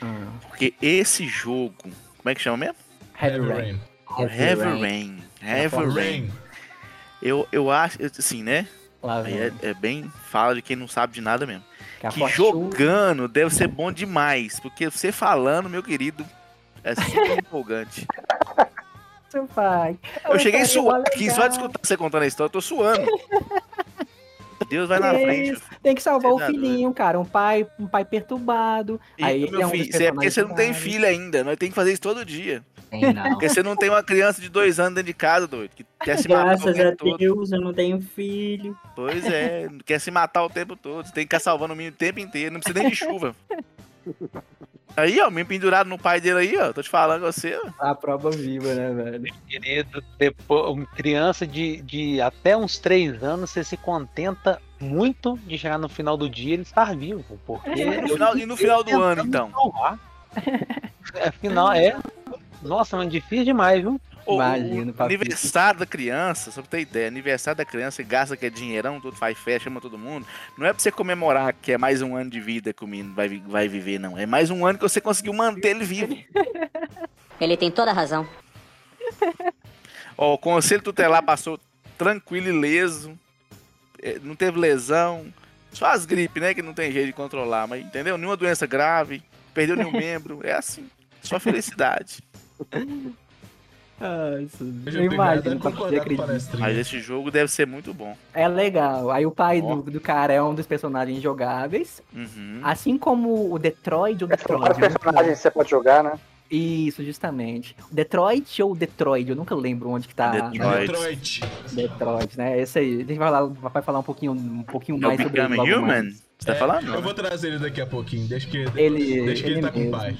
Ah, Porque esse jogo, como é que chama mesmo? Heavy Rain. Heavy Rain. Heavy Rain. Rain. Eu, eu acho, assim, né? É, é bem fala de quem não sabe de nada mesmo. Que, Que jogando deve ser bom demais. Porque você falando, meu querido, é super empolgante. Pai. Eu cheguei achei suando aqui, só de escutar você contando a história, eu tô suando. Deus vai na frente. Tem que salvar o Você filhinho, cara. Um pai, um pai perturbado. E, Aí meu é um filho, é porque você não tem filho ainda. Nós temos que fazer isso todo dia. Tem não. Porque você não tem uma criança de dois anos dentro de casa, doido. Que quer se matar o Graças a todo. Deus, eu não tenho filho. Pois é, quer se matar o tempo todo. Você tem que ficar salvando o menino o tempo inteiro. Não precisa nem de chuva. Aí, ó, me pendurado no pai dele aí, ó. Tô te falando com você, ó. A prova viva, né, velho? Querido, depois, uma criança de, de até uns três anos, você se contenta muito de chegar no final do dia e ele estar vivo. Porque. No final- e no final do ano, então? Salvar. É, final, é. Nossa, mas difícil demais, viu? O- Imagino, o aniversário da criança, só pra ter ideia, aniversário da criança, você gasta que é dinheirão, tudo faz festa, chama todo mundo. Não é pra você comemorar que é mais um ano de vida que o menino vai, vai viver, não. É mais um ano que você conseguiu manter ele vivo. Ele tem toda a razão. Ó, o conselho tutelar passou tranquilo e leso. é, Não teve lesão. Só as gripes, né? Que não tem jeito de controlar. Mas entendeu? Nenhuma doença grave. Perdeu nenhum membro. É assim. Só felicidade. Ah, isso. Eu imagino. Mas esse jogo deve ser muito bom. É legal. Aí o pai Ó. do, do cara é um dos personagens jogáveis. Uhum. Assim como o Detroit ou Detroit. Vários eu nunca- personagens que você pode jogar, né? Isso, justamente. Detroit ou Detroit, eu nunca lembro onde que tá. Detroit. Detroit. Detroit, né? Esse aí. A gente vai, lá, vai falar um pouquinho, um pouquinho No mais sobre ele Human? mais. Você tá É, falando? Eu vou trazer ele daqui a pouquinho. Deixa que, Ele, deixa que ele, ele tá com o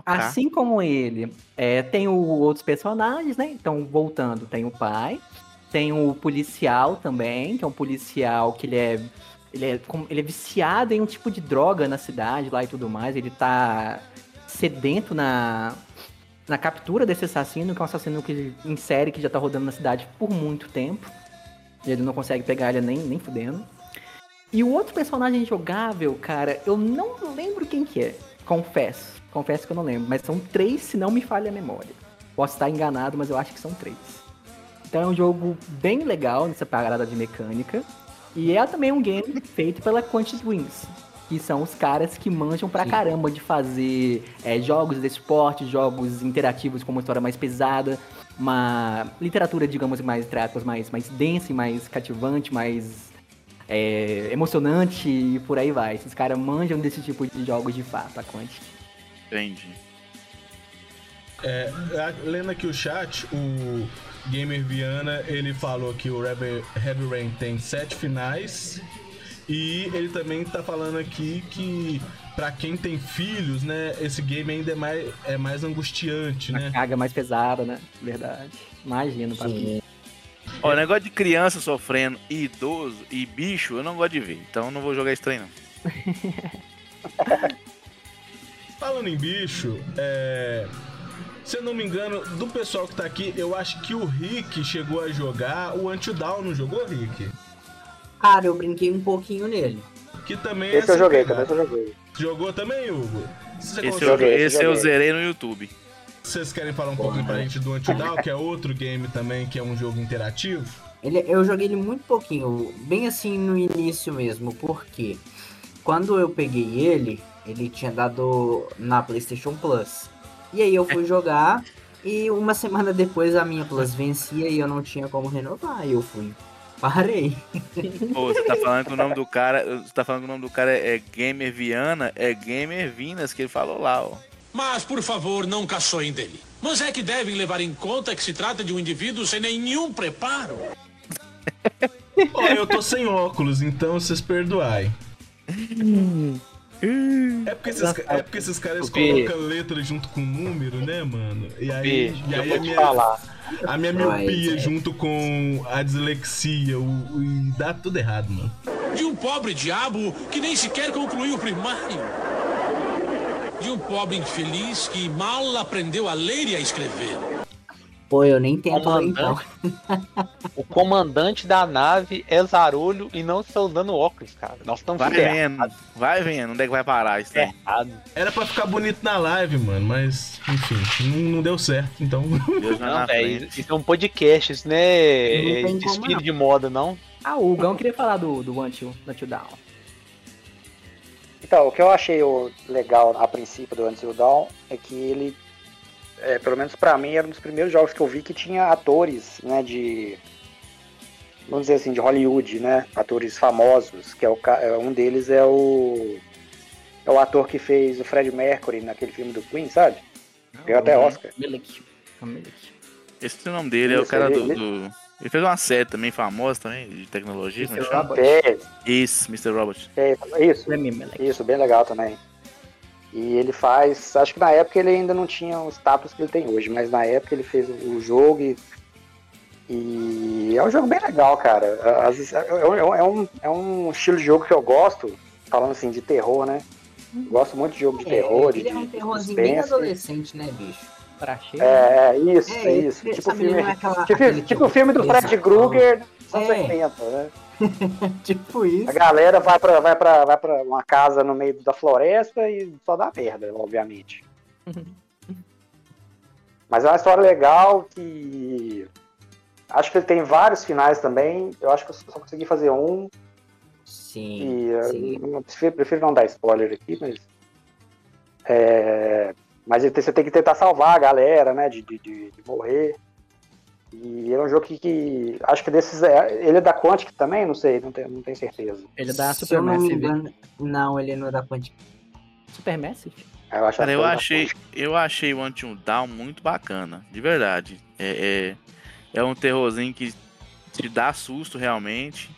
pai. Ok. Assim como ele, é, tem o, outros personagens, né? Então, voltando, tem o pai, tem o policial também, que é um policial que ele é, ele é, ele é viciado em um tipo de droga na cidade lá e tudo mais. Ele tá sedento na, na captura desse assassino, que é um assassino que, em série que já tá rodando na cidade por muito tempo. Ele não consegue pegar ele nem, nem fudendo. E o outro personagem jogável, cara, eu não lembro quem que é. Confesso. Confesso que eu não lembro. Mas são três, se não me falha a memória. Posso estar enganado, mas eu acho que são três. Então é um jogo bem legal nessa parada de mecânica. E é também um game feito pela Quantic Dreams. Que são os caras que manjam pra caramba de fazer é, jogos de esporte, jogos interativos com uma história mais pesada, uma literatura, digamos, mais, entre aspas, mais, mais densa e mais cativante, mais é, emocionante e por aí vai. Esses caras manjam desse tipo de jogos de fato, a Quantic. Entendi. É, a- lendo aqui o chat, o Gamer Viana, ele falou que o Heavy, Heavy Rain tem sete finais. E ele também tá falando aqui que pra quem tem filhos, né, esse game ainda é mais, é mais angustiante, né? Carga mais pesada, né? Verdade. Imagino, papi. Ó, negócio de criança sofrendo, e idoso e bicho, eu não gosto de ver. Então eu não vou jogar estranho, não. Falando em bicho, é. Se eu não me engano, do pessoal que tá aqui, eu acho que o Rick chegou a jogar. O Until Dawn não jogou, Rick? Cara, eu brinquei um pouquinho nele. Que também é Esse eu joguei, também eu joguei. Jogou também, Hugo? Você Esse, eu, joguei, esse esse eu joguei. zerei no YouTube. Vocês querem falar um pouquinho pra gente do Until Dawn, que é outro game também, que é um jogo interativo? Ele, eu joguei ele muito pouquinho, bem assim no início mesmo, porque quando eu peguei ele, ele tinha dado na PlayStation Plus. E aí eu fui jogar e uma semana depois a minha Plus vencia e eu não tinha como renovar. E eu fui. Parei. Pô, você tá falando que o nome do cara. Você tá falando que o nome do cara é Gamer Viana, é Gamer Vinas, que ele falou lá, ó. Mas, por favor, não caçoem dele. Mas é que devem levar em conta que se trata de um indivíduo sem nenhum preparo. Ó, eu tô sem óculos, então vocês perdoai. É porque esses, é porque esses caras colocam letra junto com número, né, mano? E aí, e eu aí vou a te minha, falar. a minha miopia é. junto com a dislexia, o, o- e dá tudo errado, mano. De um pobre diabo que nem sequer concluiu o primário. De um pobre infeliz que mal aprendeu a ler e a escrever. Pô, eu nem tento ler então. Comandante, o comandante da nave é zarolho e não está usando óculos, cara. Nós estamos Vai vendo, vai vendo, onde é que vai parar isso errado. Era pra ficar bonito na live, mano, mas, enfim, não, não deu certo, então. Deus Não, velho, frente. isso é um podcast, isso não é Não é desfile de moda, não. Ah, o Hugão queria falar do, do Until, Until Down. Então, o que eu achei legal a princípio do Until Dawn é que ele, é, pelo menos pra mim, era um dos primeiros jogos que eu vi que tinha atores, né, de vamos dizer assim, de Hollywood, né, atores famosos, que é o é, um deles é o é o ator que fez o Fred Mercury naquele filme do Queen, sabe? Ganhou até Oscar. É. Esse é o nome dele, é o cara do, ele- do- Ele fez uma série também famosa também, de tecnologia, é Mr. chama? Robot. É, Isso, Mr. Robot. é, isso, isso, bem legal também. E ele faz, acho que na época ele ainda não tinha o status que ele tem hoje, mas na época ele fez o jogo e, e é um jogo bem legal, cara. É, é um- é um, é um estilo de jogo que eu gosto, falando assim, de terror, né? Gosto muito de jogo de terror, de, ele é um de terrorzinho bem adolescente, né, bicho? Pra cheio. É, é isso, É, é isso. Tipo filme, é aquela- tipo, tipo o filme do Fred Krueger anos É. 80, né? tipo isso. A galera vai pra, vai, pra, vai pra uma casa no meio da floresta e só dá merda, obviamente. Mas é uma história legal que. Acho que ele tem vários finais também. Eu acho que eu só consegui fazer um. Sim, E eu sim. não- prefiro, prefiro não dar spoiler aqui, mas. É, mas você tem que tentar salvar a galera, né? De, de, de- de morrer. E é um jogo que, que- Acho que desses. é- ele é da Quantic também? Não sei, não tenho, não tenho certeza. Ele é da não Supermassive. engano, não, ele não é da Quantic. Supermassive? Eu acho Cara, eu é achei, eu achei o Until Down muito bacana, de verdade. É, é, é um terrorzinho que te dá susto realmente.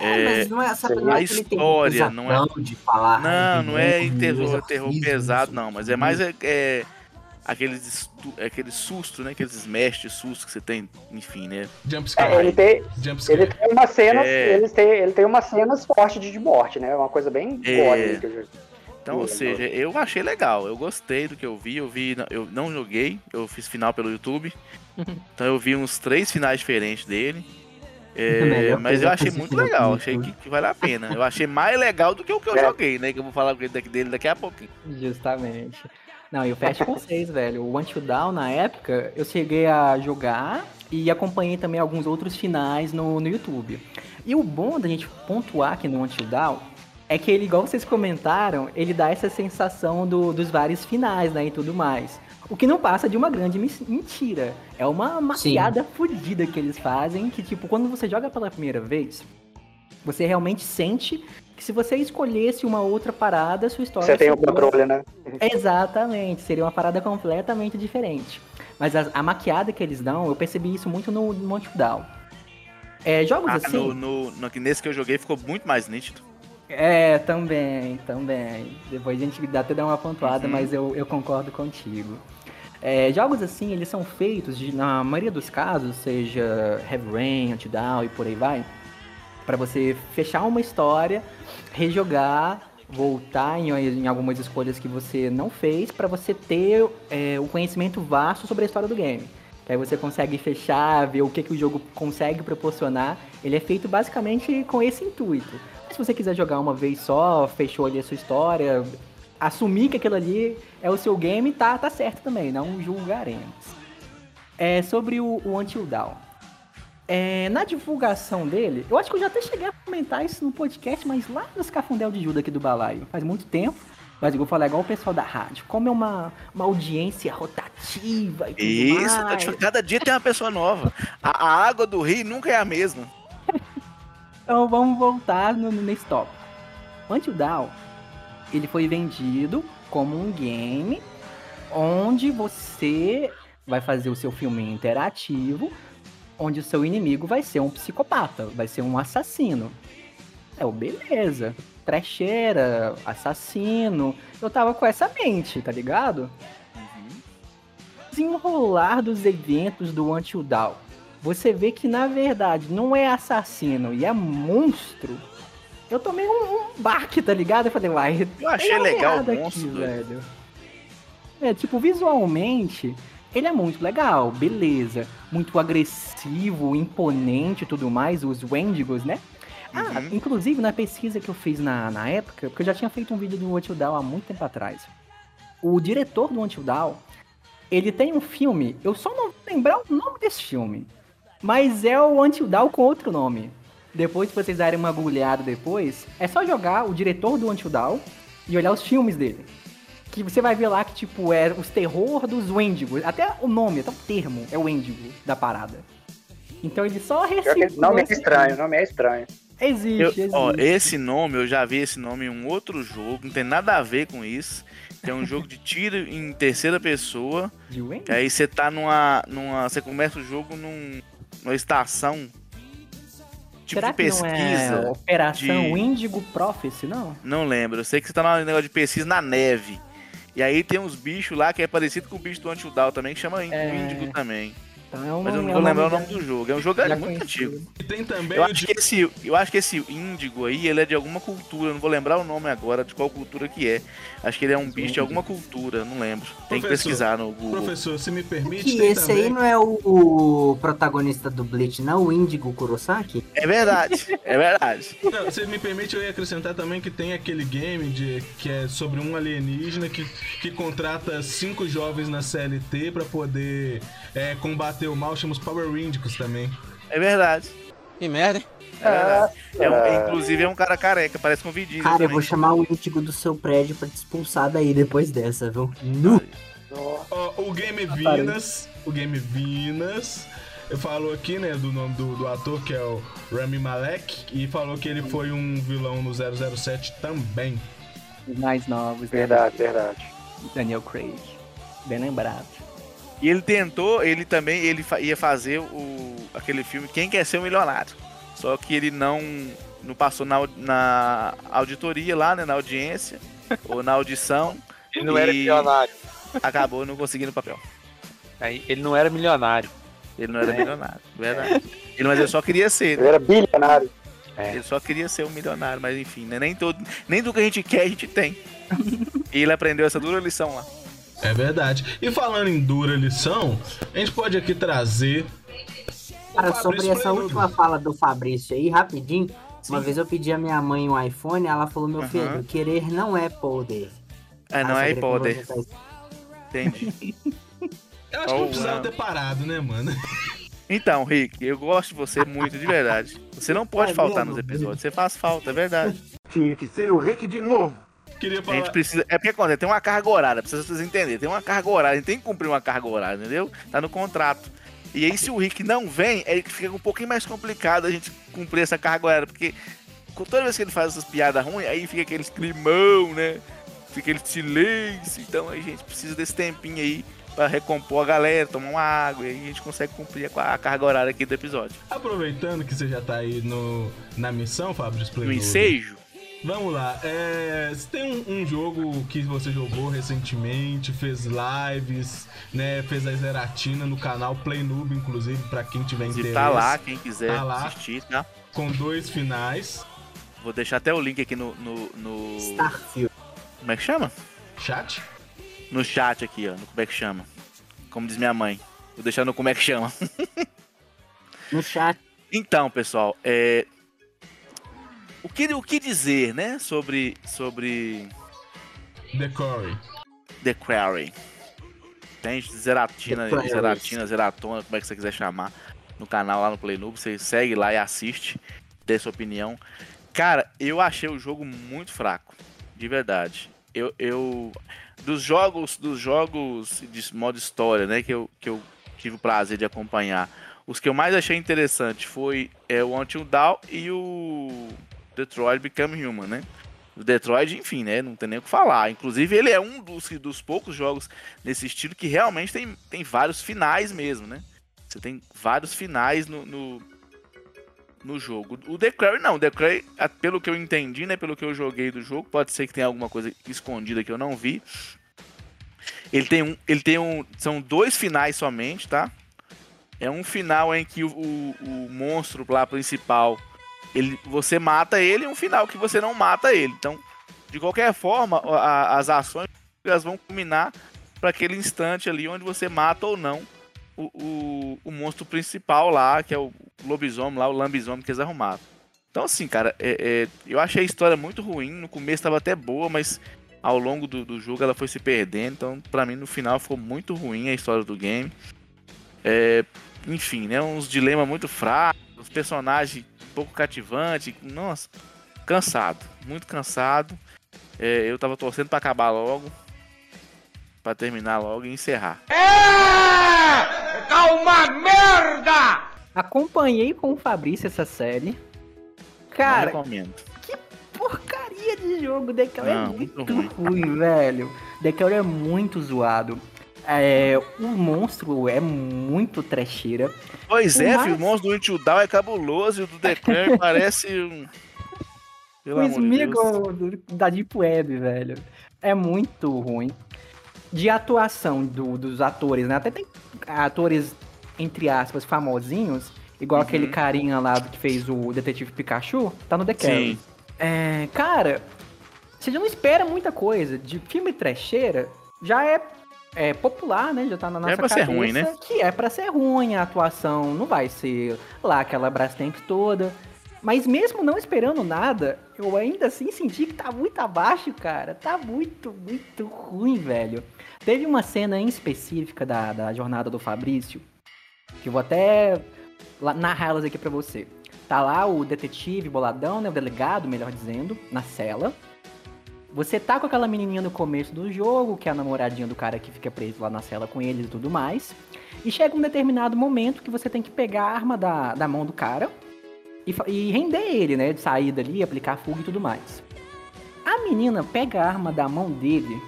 É, mas não é essa a não é a aquele terror história não é- de falar. Não, não é "Ai, em demônios, terror, terror exorcismos", pesado, não, mas é mais é, é, aqueles, aquele susto, né? Aqueles smash de susto que você tem, enfim, né? Jumpscare. É, ele tem, Jumpscare. ele tem umas cenas, É. ele tem, ele tem umas cenas fortes de morte, né? Uma coisa bem É. que eu Então, ou Sim, seja, eu achei legal, eu gostei do que eu vi, eu vi, eu não joguei, eu fiz final pelo YouTube, então eu vi uns três finais diferentes dele, é, mas eu achei muito legal, achei que, que vale a pena, eu achei mais legal do que o que eu É. joguei, né, que eu vou falar dele daqui a pouquinho. Justamente. Não, e o fecho com vocês, velho. O Until Down, na época, eu cheguei a jogar e acompanhei também alguns outros finais no, no YouTube. E o bom da gente pontuar aqui no Until Down é que ele, igual vocês comentaram, ele dá essa sensação do- dos vários finais, né, e tudo mais. O que não passa de uma grande mentira. É uma maquiada fodida que eles fazem, que tipo, quando você joga pela primeira vez, você realmente sente que se você escolhesse uma outra parada, sua história Você tem o controle, né? Exatamente, seria uma parada completamente diferente. Mas a, a maquiada que eles dão, eu percebi isso muito no, no Until Dawn. É, jogos Ah, assim. no, no, no- nesse que eu joguei ficou muito mais nítido. É, também, também. Depois a gente dá até dar uma pontuada, Uhum. mas eu, eu concordo contigo. É, jogos assim, eles são feitos, de, na maioria dos casos, seja Heavy Rain, Until Dawn e por aí vai, para você fechar uma história, rejogar, voltar em, em algumas escolhas que você não fez, para você ter é, o conhecimento vasto sobre a história do game. Que aí você consegue fechar, ver o que, que o jogo consegue proporcionar. Ele é feito basicamente com esse intuito. Mas se você quiser jogar uma vez só, fechou ali a sua história, assumir que aquilo ali é o seu game, tá, tá certo também, não julgaremos. É sobre o, o Until Dawn. É, na divulgação dele, eu acho que eu já até cheguei a comentar isso no podcast, mas lá nos Cafundel de Juda aqui do Balaio, faz muito tempo. Mas eu vou falar igual o pessoal da rádio. Como é uma, uma audiência rotativa e tudo Isso, tá mais. dif- cada dia tem uma pessoa nova. A, a água do rio nunca é a mesma. Então vamos voltar no, nesse tópico. Until Dawn, ele foi vendido como um game onde você vai fazer o seu filme interativo, onde o seu inimigo vai ser um psicopata, vai ser um assassino. É o beleza. Trecheira, assassino. Eu tava com essa mente, tá ligado? Desenrolar dos eventos do Until Dawn. Você vê que na verdade não é assassino e é monstro. Eu tomei um, um baque, tá ligado? Eu falei, uai, Eu achei legal o monstro, doido. velho. É, tipo, visualmente, ele é muito legal, beleza. Muito agressivo, imponente e tudo mais, os Wendigos, né? Ah, Uhum. inclusive na pesquisa que eu fiz na, na época, porque eu já tinha feito um vídeo do Until Dawn há muito tempo atrás. O diretor do Until Dawn, ele tem um filme, eu só não vou lembrar o nome desse filme, mas é o Until Dawn com outro nome. Depois, se vocês darem uma agulhada depois, é só jogar o diretor do Until Dawn e olhar os filmes dele. Que você vai ver lá que, tipo, é os terror dos Wendigos. Até o nome, até o termo é o Wendigo da parada. Então ele só reciclou esse nome é estranho, o nome é estranho. Existe, Eu- existe. ó, esse nome, eu já vi esse nome em um outro jogo, não tem nada a ver com isso. É um jogo de tiro em terceira pessoa. De Wendigo? Aí você tá numa. numa você começa o jogo num, numa estação. Tipo Será de que não é pesquisa. Operação de- Índigo Prophecy, não? Não lembro. Eu sei que você tá num negócio de pesquisa na neve. E aí tem uns bichos lá que é parecido com o bicho do Until Dawn também, que chama É. Índigo também. Então é um, Mas eu não é vou um lembrar o nome do jogo. É um jogo muito conhecido. antigo. E tem também Eu o acho, de- que esse, eu acho que esse índigo aí, ele é de alguma cultura, eu não vou lembrar o nome agora de qual cultura que é. Acho que ele é um bicho de alguma cultura, não lembro. Tem que Professor, pesquisar no Google. Professor, se me permite, Que tem esse também... aí não é o, o protagonista do Bleach, não? O Índigo Kurosaki? É verdade, é verdade. Não, se me permite, eu ia acrescentar também que tem aquele game de, que é sobre um alienígena que, que contrata cinco jovens na CLT pra poder é, combater o mal, chama os Power Ríndicos também. É verdade. Que merda, hein? É. É um- Ah. inclusive é um cara careca, parece com um Vin Cara, eu também. vou chamar o Índigo do seu prédio pra te expulsar daí depois dessa, viu? Nu! Ó, o Game Vinas, o Game Vinas, falou aqui, né, do nome do, do ator, que é o Rami Malek, e falou que ele foi um vilão no 007 também. Os mais novos, né? Verdade, verdade. Daniel Craig. Bem lembrado. E ele tentou, ele também, ele ia fazer o, aquele filme Quem Quer Ser o Milionário. Só que ele não não passou na, na auditoria lá, né? Na audiência, ou na audição. Ele não era milionário. Acabou não conseguindo o papel. Aí, ele não era milionário. Ele não era milionário, verdade. Ele, mas ele só queria ser. Ele era bilionário. É. Ele só queria ser um milionário, mas enfim, né? nem, todo, nem do que a gente quer a gente tem. E ele aprendeu essa dura lição lá. É verdade. E falando em dura lição, a gente pode aqui trazer. Cara, sobre essa Prenudo. última fala do Fabrício aí, rapidinho. Uma vez eu pedi a minha mãe um iPhone, ela falou, meu filho, querer não é poder. É, não Ah, é poder. que Entendi. Eu acho que Oh, eu precisava não. ter parado, né, mano? Então, Rick, eu gosto de você muito, de verdade. Você não pode É faltar mesmo? nos episódios. Você faz falta, é verdade. Tinha que ser o Rick de novo. Queria A falar. gente precisa. É porque acontece, tem uma carga horária, precisa vocês entenderem. Tem uma carga horária, a gente tem que cumprir uma carga horária, entendeu? Tá no contrato. E aí, se o Rick não vem, aí fica um pouquinho mais complicado a gente cumprir essa carga horária, porque toda vez que ele faz essas piadas ruins, aí fica aquele climão, né? Fica aquele silêncio. Então a gente precisa desse tempinho aí pra recompor a galera, tomar uma água, e aí a gente consegue cumprir a, a carga horária aqui do episódio. Aproveitando que você já tá aí no, na missão, Fabrício No ensejo, Vamos lá. É, tem um, um jogo que você jogou recentemente, fez lives, né? Fez a Zeratina no canal Play Noob, inclusive, pra quem tiver se interesse. tá lá, quem quiser Tá lá. assistir, tá? Com dois finais. Vou deixar até o link aqui no. no, no- Starfield. Como é que chama? Chat? No chat aqui, ó. No como é que chama. Como diz minha mãe. Vou deixar no como é que chama. No chat. Então, pessoal, é. O que, o que dizer, né? Sobre. Sobre. The Corey. The Quarry. Tem Zeratina, Quarry. Zeratina, Zeratona, como é que você quiser chamar. No canal lá no Play Noob. Você segue lá e assiste. Dê sua opinião. Cara, eu achei o jogo muito fraco. De verdade. Eu. eu dos jogos. Dos jogos de modo história, né? Que eu, que eu tive o prazer de acompanhar. Os que eu mais achei interessante foi é, o Until Dawn e o Detroit Become Human, né? O Detroit, enfim, né? Não tem nem o que falar. Inclusive, ele é um dos, dos poucos jogos nesse estilo que realmente tem, tem vários finais mesmo, né? Você tem vários finais no, no, no jogo. O The Quarry não. O The Quarry, pelo que eu entendi, né? Pelo que eu joguei do jogo, pode ser que tenha alguma coisa escondida que eu não vi. Ele tem um. Ele tem um. São dois finais somente, tá? É um final em que o, o, o monstro lá principal. Ele, você mata ele e um final que você não mata ele. Então, de qualquer forma, a- as ações elas vão culminar para aquele instante ali onde você mata ou não o, o, o monstro principal lá, que é o lobisomem lá, o lambisomem que eles arrumaram. Então, assim, cara, é- é, eu achei a história muito ruim. No começo estava até boa, mas ao longo do, do jogo ela foi se perdendo. Então, pra mim, no final ficou muito ruim a história do game. É, enfim, né? Uns dilemas muito fracos, os personagens pouco cativantes. Nossa, cansado, muito cansado. É, eu tava torcendo pra acabar logo. Pra terminar logo e encerrar. Acompanhei com o Fabrício essa série. Cara, recomendo. porcaria de jogo. Decal é muito ruim. ruim, velho. Decal é muito zoado. É, o monstro é muito trecheira. Pois é, Mas- filho, o monstro do Until Dawn é cabuloso e o do The Clan parece um. Pelo o de. Smeagol do- da Deep Web, velho. É muito ruim. De atuação do- dos atores, né? Até tem atores, entre aspas, famosinhos. Igual Uhum. aquele carinha lá que fez o Detetive Pikachu. Tá no The. Sim. É, cara, você já não espera muita coisa. De filme trecheira, já é, é popular, né? Já tá na nossa É pra ser cabeça ruim, né? que é pra ser ruim a atuação. Não vai ser lá aquela Brastemp toda. Mas mesmo não esperando nada, eu ainda assim senti que tá muito abaixo, cara. Tá muito, muito ruim, velho. Teve uma cena em específica da, da jornada do Fabrício, que eu vou até narrar elas aqui pra você. Tá lá o detetive boladão, né? O delegado, melhor dizendo, na cela. Você tá com aquela menininha no começo do jogo, que é a namoradinha do cara que fica preso lá na cela com eles e tudo mais. E chega um determinado momento que você tem que pegar a arma da, da mão do cara e, e render ele, né? De sair dali, aplicar fogo e tudo mais. A menina pega a arma da mão dele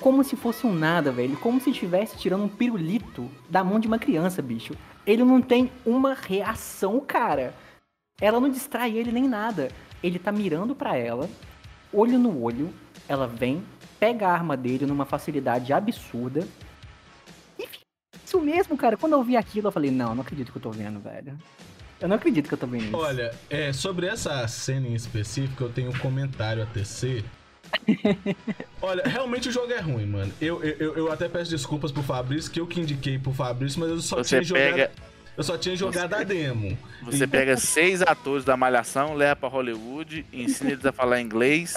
como se fosse um nada, velho. Como se estivesse tirando um pirulito da mão de uma criança, bicho. Ele não tem uma reação, cara. Ela não distrai ele nem nada. Ele tá mirando pra ela, olho no olho, ela vem, pega a arma dele numa facilidade absurda. E fica isso mesmo, cara. Quando eu vi aquilo, eu falei, não, não acredito que eu tô vendo, velho. Eu não acredito que eu tô vendo isso. Olha, é, sobre essa cena em específico, eu tenho um comentário a tecer. Olha, realmente o jogo é ruim, mano. Eu, eu, eu- até peço desculpas pro Fabrício, que eu que indiquei pro Fabrício, mas eu só Você tinha pega- jogado. Eu só tinha jogado a demo. Você pega seis atores da Malhação, leva pra Hollywood, ensina eles a falar inglês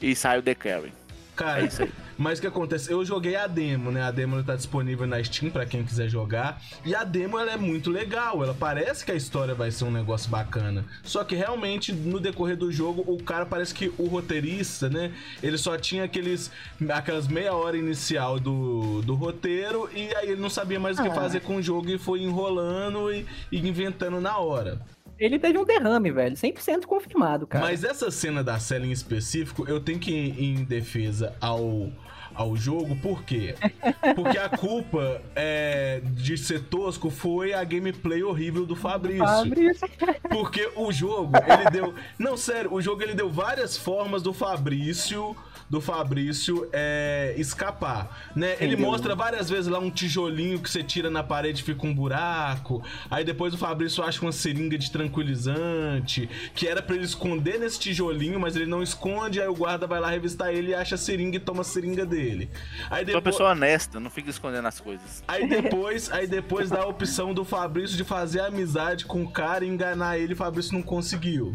e sai o The Carry. Cara, É isso aí. mas o que acontece? Eu joguei a demo, né? A demo tá disponível na Steam pra quem quiser jogar. E a demo ela é muito legal. Ela parece que a história vai ser um negócio bacana. Só que realmente, no decorrer do jogo, o cara parece que o roteirista, né? Ele só tinha aqueles aquelas meia hora inicial do, do roteiro. E aí ele não sabia mais o que Ah. fazer com o jogo e foi enrolando e, e inventando na hora. Ele teve um derrame, velho. 100% confirmado, cara. Mas essa cena da cela em específico, eu tenho que ir em defesa ao, ao jogo, por quê? Porque a culpa é, de ser tosco foi a gameplay horrível do Fabrício. Fabrício. Porque o jogo, ele deu. Não, sério, o jogo ele deu várias formas do Fabrício. Do Fabrício é, escapar, né? Ele mostra várias vezes lá um tijolinho que você tira na parede e fica um buraco. Aí depois o Fabrício acha uma seringa de tranquilizante, que era pra ele esconder nesse tijolinho, mas ele não esconde. Aí o guarda vai lá revistar ele e acha a seringa e toma a seringa dele. Aí Sou uma depois. pessoa honesta, não fica escondendo as coisas. Aí depois, aí depois dá a opção do Fabrício de fazer amizade com o cara e enganar ele, o Fabrício não conseguiu.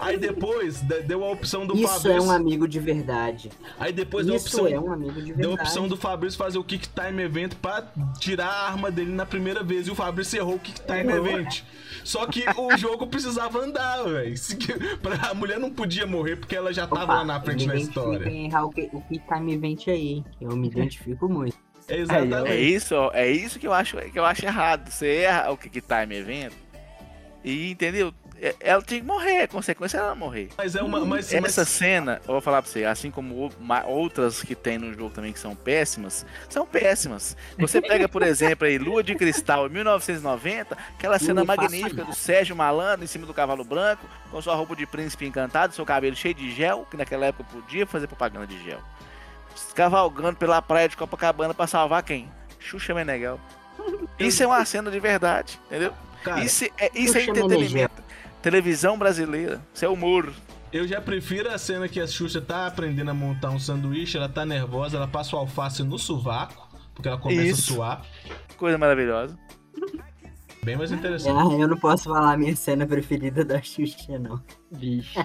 Aí depois de- deu a opção do Isso Fabrício. é um amigo de verdade. Aí depois deu a opção. é um amigo de verdade. Deu a opção do Fabrício fazer o Kick Time Event pra tirar a arma dele na primeira vez. E o Fabrício errou o Kick Time Event. Só que o jogo precisava andar, velho. A mulher não podia morrer porque ela já tava Opa, lá na frente da história. em errar o que time event aí. Eu me identifico muito. É exatamente. É isso, é isso que eu acho que eu acho errado. Você erra o Kick Time Event e entendeu? É- Ela tinha que morrer, a consequência é ela morrer. Mas é uma. Mas, Essa mas- cena, eu vou falar pra você, assim como outras que tem no jogo também que são péssimas, são péssimas. Você pega, por exemplo, aí Lua de Cristal, em 1990, aquela cena magnífica do. Sérgio Malandro em cima do cavalo branco, com sua roupa de príncipe encantado, seu cabelo cheio de gel, que naquela época podia fazer propaganda de gel. Cavalgando pela praia de Copacabana pra salvar quem? Xuxa Meneghel. Isso é uma cena de verdade, entendeu? Cara, isso é, isso é Xuxa entretenimento. Televisão brasileira. Isso é humor. Eu já prefiro a cena que a Xuxa tá aprendendo a montar um sanduíche, ela tá nervosa, ela passa o alface no sovaco, porque ela começa Isso. a suar. Coisa maravilhosa. Bem mais interessante. Ah, eu não posso falar a minha cena preferida da Xuxa, não. Bicho.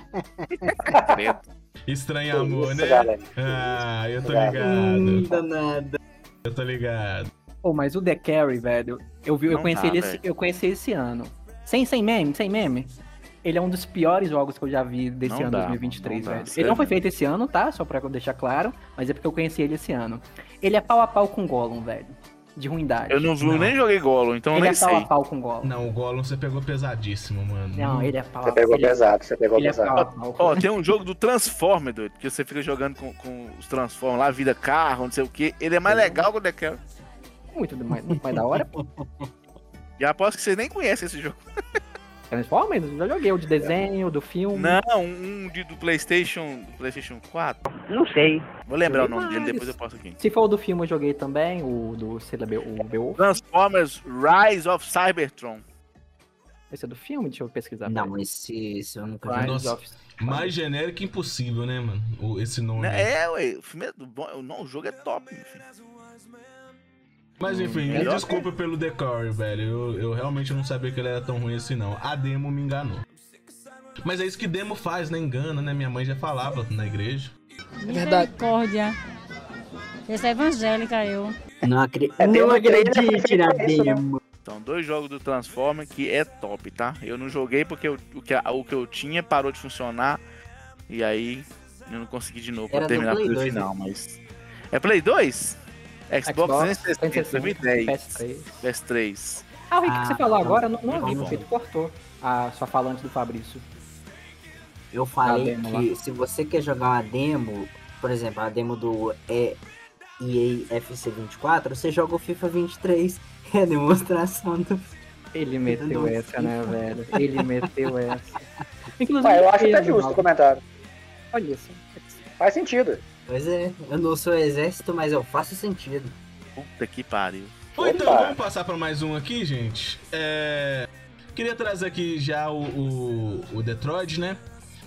Estranho Que amor, isso, né? galera. Ah, eu tô Obrigado. Hum, ligado. danada. Eu tô ligado. Pô, mas o The Carry, velho, eu, vi, eu, Não conheci tá, ele esse, velho. eu conheci esse ano. Sem, sem meme, sem meme. Ele é um dos piores jogos que eu já vi desse Não ano dá, 2023, não dá, velho. Ele sério não foi feito esse ano, tá? Só pra eu deixar claro. Mas é porque eu conheci ele esse ano. Ele é pau a pau com Gollum, velho. De ruindade. Eu não, vi- Não. nem joguei Gollum, então eu Ele nem é pau a sei. pau com Gollum. Não, o Gollum você pegou pesadíssimo, mano. Não, ele é pau Você pegou ele, é- pesado, você pegou Ele é pesado. pau a pau. Ó, tem um jogo do Transformer, doido, que você fica jogando com, com os Transformers lá, vida carro, não sei o que. Ele é mais legal que o. Muito mais, muito mais da hora, pô. E aposto que vocês nem conhecem esse jogo. Transformers, eu já joguei o de desenho, do filme. Não, um de- do PlayStation, do PlayStation 4. Não sei. Vou lembrar o nome dele, vários. depois eu posto aqui. Se for o do filme, eu joguei também, o do sei lá, o Beowulf. Transformers Rise of Cybertron. Esse é do filme? Deixa eu pesquisar. Não, esse, esse eu nunca vi. Rise Nossa. of- Mais genérico impossível, né, mano? O- Esse nome. É, ué, o filme é do bom, o- não, o jogo é top, filho. Mas enfim, me melhor desculpa pelo decore, velho. Eu, eu realmente não sabia que ele era tão ruim assim, não. A demo me enganou. Mas é isso que demo faz, né? Engana, né? Minha mãe já falava na igreja. Misericórdia. Essa é evangélica, eu. Não. É, tem não uma igreja acredite na né? demo. Então, dois jogos do Transformer que é top, tá? Eu não joguei porque eu- o, que, o que eu tinha parou de funcionar. E aí eu não consegui de novo pra Era terminar Play pelo 2, final, mas. É Play 2? Xbox, 360, 2010. PS3. PS3. Ah, o Rick, que você Ah, falou não. agora, eu não, não ouvi, Não, porque tu cortou a sua falante do Fabrício. Eu falei que se você quer jogar uma demo, por exemplo, a demo do EA FC24, você joga o FIFA 23. É a demonstração do Ele meteu essa, né, velho? Ele meteu essa. Ué, eu acho até fez, justo o comentário. Olha isso. Faz sentido. Pois é, eu não sou exército, mas eu faço sentido. Puta que pariu. Ou então, vamos passar para mais um aqui, gente. É... Queria trazer aqui já o, o, o Detroit, né?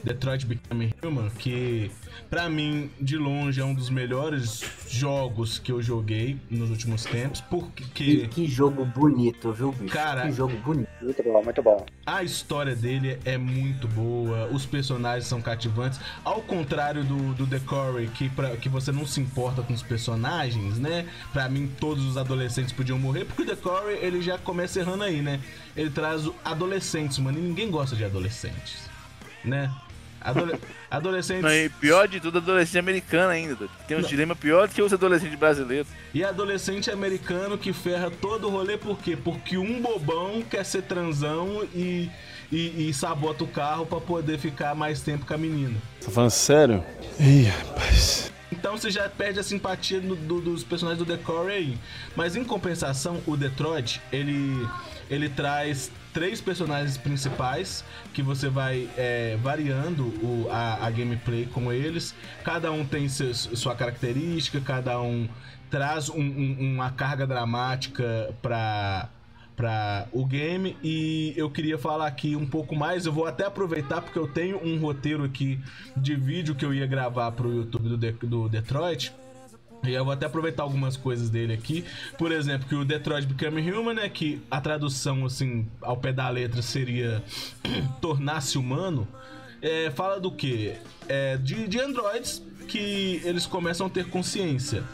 Detroit Become Human, que pra mim, de longe, é um dos melhores jogos que eu joguei nos últimos tempos, E porque que jogo bonito, viu, bicho? Cara, que jogo bonito. Muito bom, muito bom. a história dele é muito boa, os personagens são cativantes, ao contrário do, do The Corey, que, pra, que você não se importa com os personagens, né? Pra mim, todos os adolescentes podiam morrer, porque o The Corey, ele já começa errando aí, né? Ele traz o- adolescentes, mano, e ninguém gosta de adolescentes, né? Adole- adolescentes... Não, e pior de tudo, adolescente americano ainda. Tem um dilema pior do que os adolescentes brasileiros. E adolescente americano que ferra todo o rolê, por quê? Porque um bobão quer ser transão e, e, e sabota o carro pra poder ficar mais tempo com a menina. Tá falando sério? Ih, rapaz. Então você já perde a simpatia do- do- dos personagens do The Corey aí. Mas em compensação, o Detroit, ele, ele traz três personagens principais que você vai é, variando o- a, a gameplay com eles. Cada um tem sua característica, cada um traz um- um- uma carga dramática pra para o game e eu queria falar aqui um pouco mais. Eu vou até aproveitar porque eu tenho um roteiro aqui de vídeo que eu ia gravar pro YouTube do, De- do Detroit. E eu vou até aproveitar algumas coisas dele aqui. Por exemplo, que o Detroit Become Human, né? Que a tradução, assim, ao pé da letra seria tornar-se humano. É, fala do quê? É, de, de androids que eles começam a ter consciência.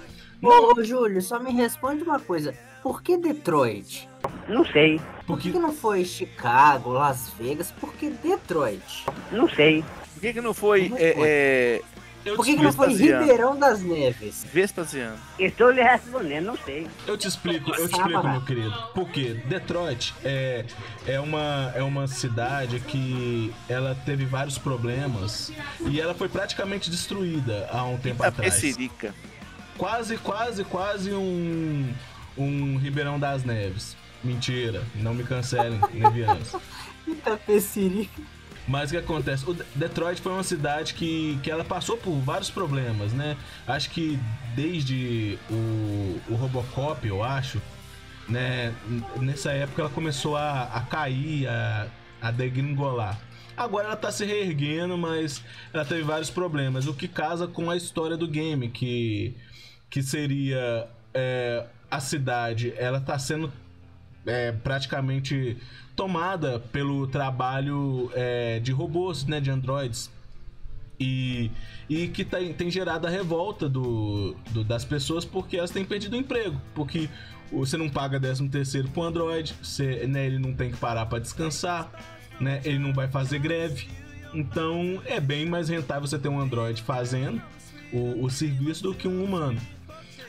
Ô, ô, Júlio, só me responde uma coisa. Por que Detroit? Não sei, Por que, que não foi Chicago, Las Vegas? Por que Detroit? não sei. Por que, que não foi é, foi? é, Eu Por que, que não foi. Ribeirão das Neves? Vespasiano? Estou lhe respondendo, não sei. Eu te explico, eu te explico, meu querido. Porque Detroit é, é, uma, é uma cidade que ela teve vários problemas e ela foi praticamente destruída há um tempo A atrás. Pecerica. Quase, quase, quase um, um Ribeirão das Neves. Mentira, não me cancelem, nevianos. Itapecerica. Mas o que acontece? O De- Detroit foi uma cidade que, que ela passou por vários problemas, né? Acho que desde o, o Robocop, eu acho, né? Nessa época ela começou a, a cair, a, a degringolar. Agora ela tá se reerguendo, mas ela teve vários problemas. O que casa com a história do game, que, que seria é, a cidade, ela tá sendo é, praticamente tomada pelo trabalho é, de robôs, né, de androids. E, e que tem, tem gerado a revolta do, do- das pessoas porque elas têm perdido o emprego. Porque você não paga 13 terceiro pro Android, você, né, ele não tem que parar para descansar, né, ele não vai fazer greve. Então é bem mais rentável você ter um Android fazendo o, o serviço do que um humano.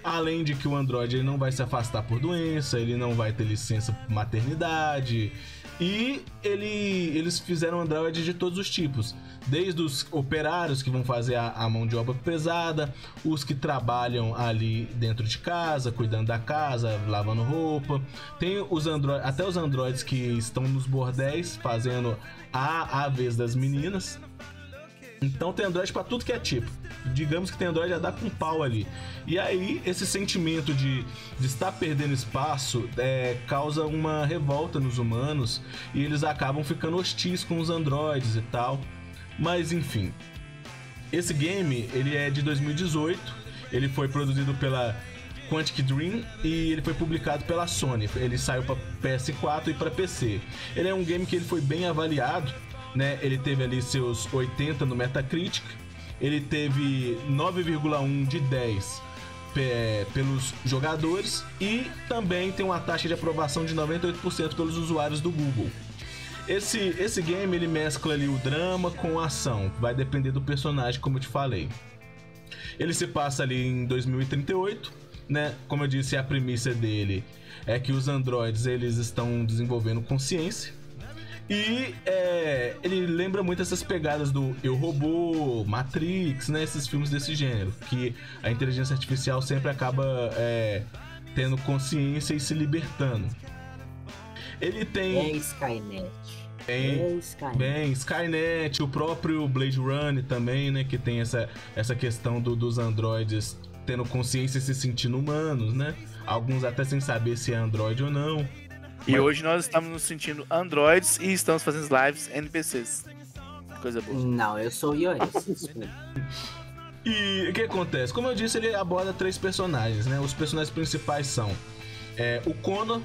Além de que o Android ele não vai se afastar por doença, ele não vai ter licença por maternidade. E ele, eles fizeram Android de todos os tipos. Desde os operários que vão fazer a, a mão de obra pesada, os que trabalham ali dentro de casa, cuidando da casa, lavando roupa. Tem os Android, até os androides que estão nos bordéis fazendo a, a vez das meninas. Então tem Android pra tudo que é tipo. Digamos que tem Android a dar com pau ali. E aí, esse sentimento de, de estar perdendo espaço é, causa uma revolta nos humanos e eles acabam ficando hostis com os androides e tal. Mas enfim, esse game ele é de 2018. Ele foi produzido pela Quantic Dream e ele foi publicado pela Sony. Ele saiu para PS4 e para PC. Ele é um game que ele foi bem avaliado, né? Ele teve ali seus 80 no Metacritic. Ele teve 9,1 de 10 pe- pelos jogadores e também tem uma taxa de aprovação de 98% pelos usuários do Google. Esse, esse game ele mescla ali o drama com a ação, vai depender do personagem, como eu te falei. Ele se passa ali em 2038, né? Como eu disse, a premissa dele é que os androides eles estão desenvolvendo consciência. E é, ele lembra muito essas pegadas do Eu Robô, Matrix, né? Esses filmes desse gênero, que a inteligência artificial sempre acaba é, tendo consciência e se libertando. Ele tem. É Skynet. Bem, É Skynet. bem, Skynet, o próprio Blade Runner também, né? Que tem essa, essa questão do- dos androides tendo consciência e se sentindo humanos, né? Alguns até sem saber se é androide ou não. E Mas- hoje nós estamos nos sentindo androids e estamos fazendo lives NPCs. Coisa boa. Não, eu sou iOS. E o que acontece? Como eu disse, ele aborda três personagens, né? Os personagens principais são é, o Connor,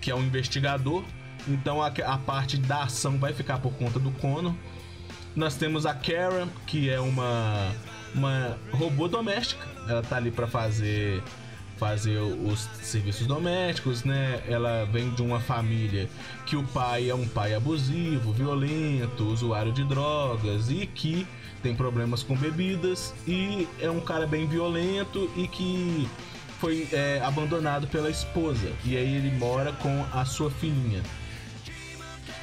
que é um investigador, então a, a parte da ação vai ficar por conta do Connor. Nós temos a Karen, que é uma, uma robô doméstica. Ela tá ali para fazer fazer os serviços domésticos, né? Ela vem de uma família que o pai é um pai abusivo, violento, usuário de drogas e que tem problemas com bebidas e é um cara bem violento e que foi é, abandonado pela esposa e aí ele mora com a sua filhinha.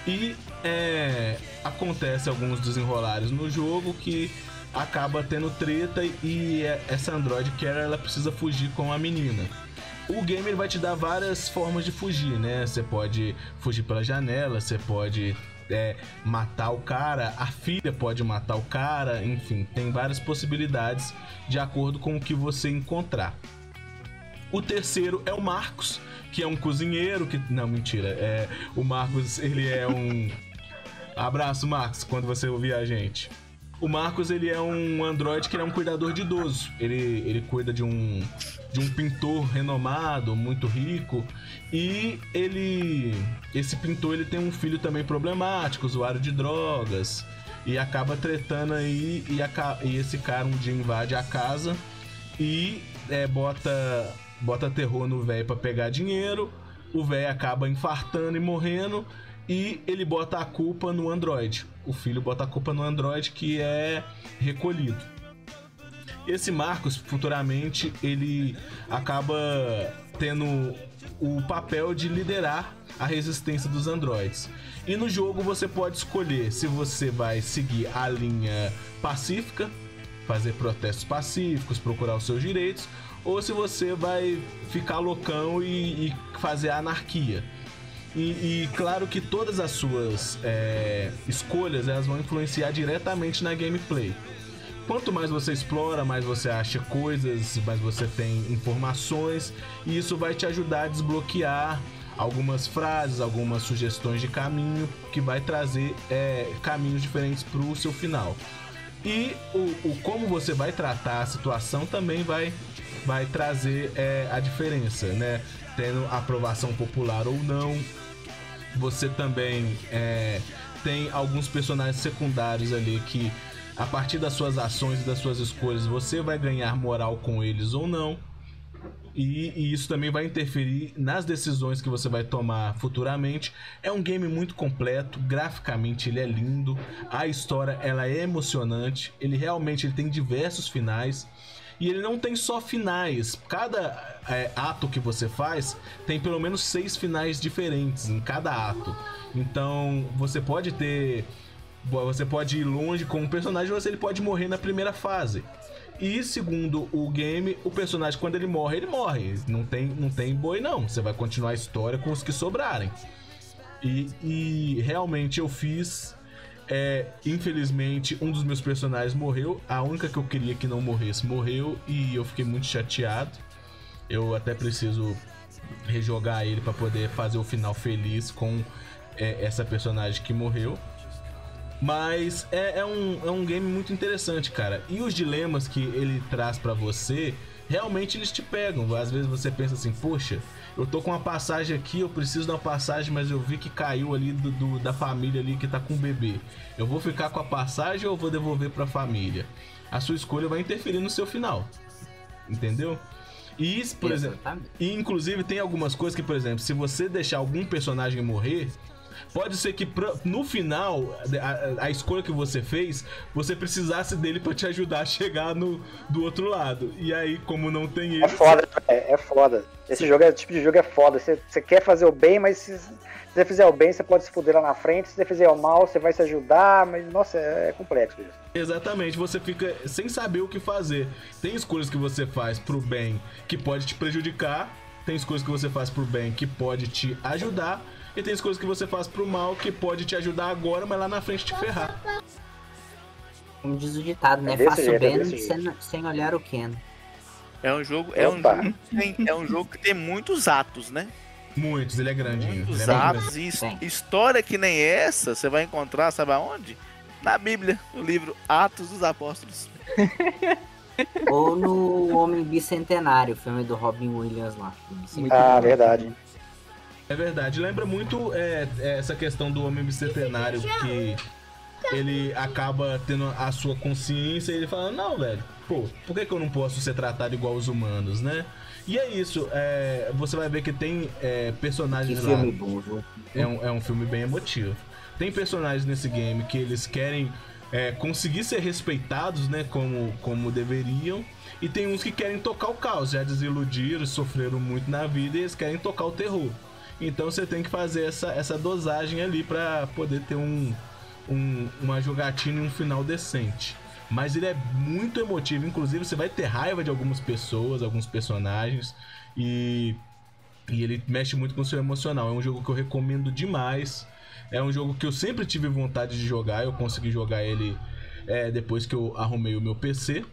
E é, acontece alguns desenrolares no jogo que acaba tendo treta e é- essa Android Carrier ela precisa fugir com a menina. O game vai te dar várias formas de fugir, né? Você pode fugir pela janela, você pode é, matar o cara, a filha pode matar o cara, enfim, tem várias possibilidades de acordo com o que você encontrar. O terceiro é o Marcos, que é um cozinheiro que. Não, mentira. É, o Marcos, ele é um. Abraço, Marcos, quando você ouvir a gente. O Marcos, ele é um androide que é um cuidador de idoso. Ele, ele cuida de um, de um pintor renomado, muito rico. E ele. Esse pintor ele tem um filho também problemático, usuário de drogas. E acaba tretando aí. E, aca- e esse cara um dia invade a casa e é, bota, bota terror no velho pra pegar dinheiro. O velho acaba infartando e morrendo. E ele bota a culpa no Android. O filho bota a culpa no Android que é recolhido. Esse Marcos, futuramente, ele acaba tendo o papel de liderar a resistência dos androides. E no jogo você pode escolher se você vai seguir a linha pacífica, fazer protestos pacíficos, procurar os seus direitos, ou se você vai ficar loucão e, e fazer anarquia. E, e claro que todas as suas é, escolhas elas vão influenciar diretamente na gameplay. Quanto mais você explora, mais você acha coisas, mais você tem informações, e isso vai te ajudar a desbloquear algumas frases, algumas sugestões de caminho que vai trazer é, caminhos diferentes para o seu final. E o, o como você vai tratar a situação também vai, vai trazer é, a diferença, né? Tendo aprovação popular ou não. Você também é, tem alguns personagens secundários ali que, a partir das suas ações e das suas escolhas, você vai ganhar moral com eles ou não. E, e isso também vai interferir nas decisões que você vai tomar futuramente. É um game muito completo, graficamente ele é lindo, a história ela é emocionante, ele realmente ele tem diversos finais. E ele não tem só finais. Cada é, ato que você faz tem pelo menos seis finais diferentes em cada ato. Então você pode ter. Você pode ir longe com um personagem, você ele pode morrer na primeira fase. E segundo o game, o personagem quando ele morre, ele morre. Não tem, não tem boi não. Você vai continuar a história com os que sobrarem. E, e realmente eu fiz. É, infelizmente, um dos meus personagens morreu. A única que eu queria que não morresse morreu. E eu fiquei muito chateado. Eu até preciso rejogar ele para poder fazer o final feliz com é, essa personagem que morreu. Mas é, é um, é um game muito interessante, cara. E os dilemas que ele traz pra você, realmente eles te pegam. Às vezes você pensa assim, poxa, eu tô com uma passagem aqui, eu preciso uma passagem, mas eu vi que caiu ali do, do- da família ali que tá com o bebê. Eu vou ficar com a passagem ou vou devolver pra família? A sua escolha vai interferir no seu final. Entendeu? E, isso, por exemplo, e inclusive tem algumas coisas que, por exemplo, se você deixar algum personagem morrer, pode ser que pra- no final, a, a escolha que você fez, você precisasse dele pra te ajudar a chegar no, do outro lado. E aí, como não tem ele. É foda, é, é foda. Esse jogo, é- tipo de jogo é foda. Você, você quer fazer o bem, mas se, se você fizer o bem, você pode se fuder lá na frente. Se você fizer o mal, você vai se ajudar. Mas, nossa, é, é complexo isso. Exatamente, você fica sem saber o que fazer. Tem escolhas que você faz pro bem que pode te prejudicar, tem escolhas que você faz pro bem que pode te ajudar, E tem as coisas que você faz pro mal que pode te ajudar agora, mas lá na frente te ferrar. Como diz o ditado, né? É Faça o jeito, é bem desse sem, sem olhar o Ken. É um jogo, é um jogo, que tem, é um jogo que tem muitos atos, né? Muitos, ele é grandinho. ele Muitos é atos grande. e história que nem essa, você vai encontrar, sabe aonde? Na Bíblia, no livro Atos dos Apóstolos. Ou no Homem Bicentenário, filme do Robin Williams lá. Ah, verdade. É verdade, lembra muito é, é, essa questão do homem bicentenário que ele acaba tendo a sua consciência e ele fala, não, velho, pô, por que, que eu não posso ser tratado igual os humanos, né? E é isso, é, você vai ver que tem é, Que personagens lá. filme bom, viu? É um, é um filme bem emotivo. Tem personagens nesse game que eles querem é, conseguir ser respeitados, né? Como, como deveriam. E tem uns que querem tocar o caos, já desiludiram, sofreram muito na vida e eles querem tocar o terror. Então você tem que fazer essa, essa dosagem ali pra poder ter um, um- uma jogatina e um final decente. Mas ele é muito emotivo, inclusive você vai ter raiva de algumas pessoas, alguns personagens. E e ele mexe muito com o seu emocional. É um jogo que eu recomendo demais. É um jogo que eu sempre tive vontade de jogar. Eu consegui jogar ele é, depois que eu arrumei o meu PC.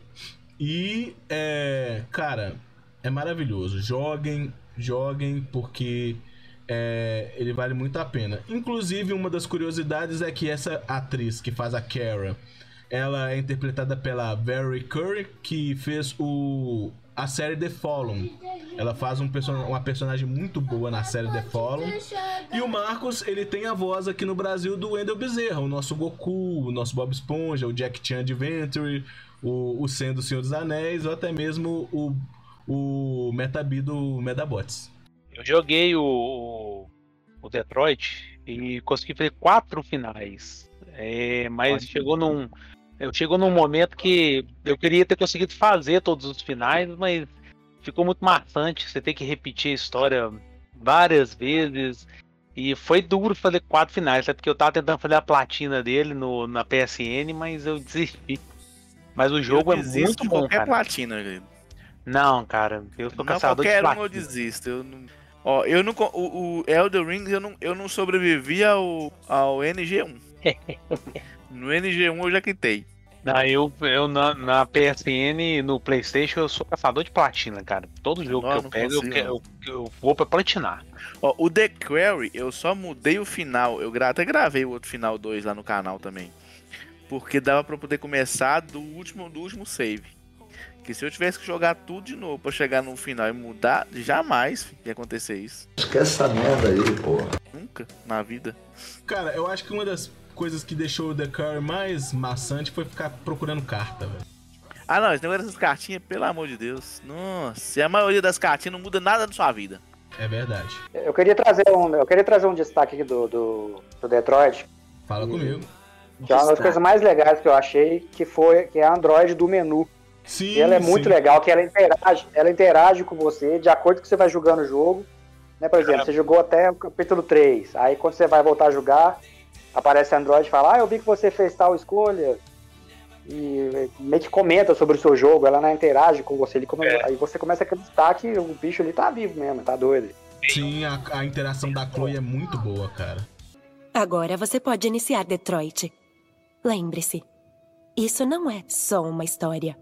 E, é, cara, é maravilhoso. Joguem, joguem, porque é, ele vale muito a pena. Inclusive, uma das curiosidades é que essa atriz que faz a Kara, ela é interpretada pela Barry Curry, que fez o, a série The Fallen. Ela faz um person uma personagem muito boa na série The Fallen. E o Marcos, ele tem a voz aqui no Brasil do Wendell Bezerra, o nosso Goku, o nosso Bob Esponja, o Jack Chan Adventure, o, o Sen Senhor dos Anéis, ou até mesmo o, o Metabi do Medabots. Eu joguei o, o, Detroit e consegui fazer quatro finais. É, mas chegou num. Eu chegou num momento que eu queria ter conseguido fazer todos os finais, mas ficou muito maçante. Você tem que repetir a história várias vezes. E foi duro fazer quatro finais, até porque eu tava tentando fazer a platina dele no, na PSN, mas eu desisti. Mas o jogo é desisto muito bom, qualquer cara. platina, querido. Não, cara, eu sou Não, caçador de qualquer um eu platina. desisto. Eu não... Ó, eu não. O, o Elder Rings eu não, eu não sobrevivi ao, ao NG1. no NG1 eu já quitei. Não, eu, eu na, na PSN, no Playstation, eu sou caçador de platina, cara. Todo jogo Não, que eu pego, eu, consigo, que- eu, eu vou pra platinar. Ó, o The Quarry, eu só mudei o final. Eu até gravei o outro final 2 lá no canal também. Porque dava pra eu poder começar do último, do último save. Que se eu tivesse que jogar tudo de novo pra chegar no final e mudar, jamais ia acontecer isso. Esquece essa merda aí, porra. Nunca na vida. Cara, eu acho que uma das coisas que deixou o The Curry mais maçante foi ficar procurando carta, velho. Ah não, esse negócio dessas cartinhas, pelo amor de Deus. Nossa, e a maioria das cartinhas não muda nada na sua vida. É verdade. Eu queria trazer um, eu queria trazer um destaque aqui do, do, do Detroit. Fala comigo. Que é uma das coisas mais legais que eu achei, que foi que é a Android do menu. Sim, E ela é muito sim. legal, que ela interage, ela interage com você de acordo com que você vai jogando o jogo. Né, por exemplo, você jogou até o capítulo 3. Aí quando você vai voltar a jogar, aparece a Android e fala, ah, eu vi que você fez tal escolha. E meio que comenta sobre o seu jogo, ela não interage com você. Ele come- Aí você começa a acreditar que o bicho ali tá vivo mesmo, tá doido. Sim, a, a interação da Chloe é muito boa, cara. Agora você pode iniciar Detroit. Lembre-se, isso não é só uma história,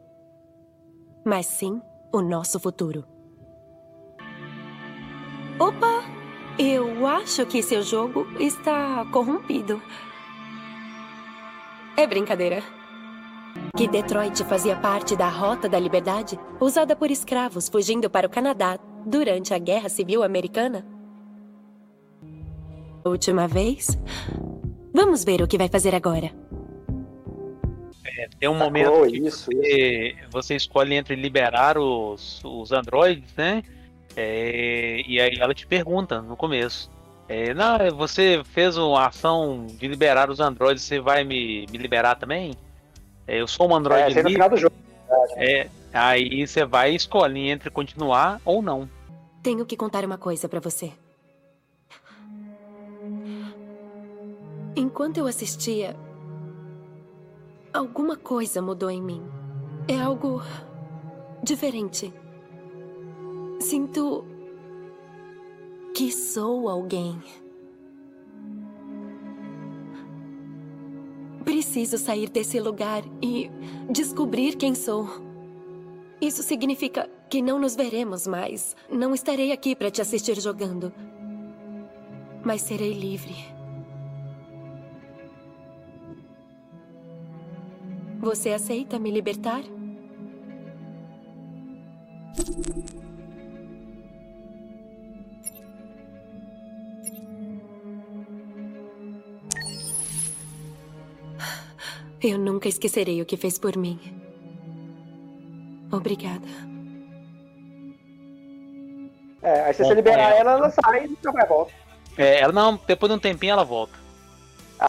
mas sim o nosso futuro. Opa! Eu acho que seu jogo está corrompido. É brincadeira. Que Detroit fazia parte da Rota da Liberdade, usada por escravos fugindo para o Canadá durante a Guerra Civil Americana? Última vez? Vamos ver o que vai fazer agora. É, tem um momento Sacou, que isso, você, você escolhe entre liberar os, os androides, né? É, e aí ela te pergunta no começo. É, não, você fez uma ação de liberar os androides, você vai me, me liberar também? É, eu sou um É, androide isso aí no livre. final do jogo. É, aí você vai escolher entre continuar ou não. Tenho que contar uma coisa pra você. Enquanto eu assistia, Alguma coisa mudou em mim. É algo. diferente. Sinto. que sou alguém. Preciso sair desse lugar e descobrir quem sou. Isso significa que não nos veremos mais. Não estarei aqui para te assistir jogando. Mas serei livre. Você aceita me libertar? Eu nunca esquecerei o que fez por mim. Obrigada. É, aí se Bom, você liberar é. ela, ela sai e nunca mais volta. É, ela não, depois de um tempinho ela volta.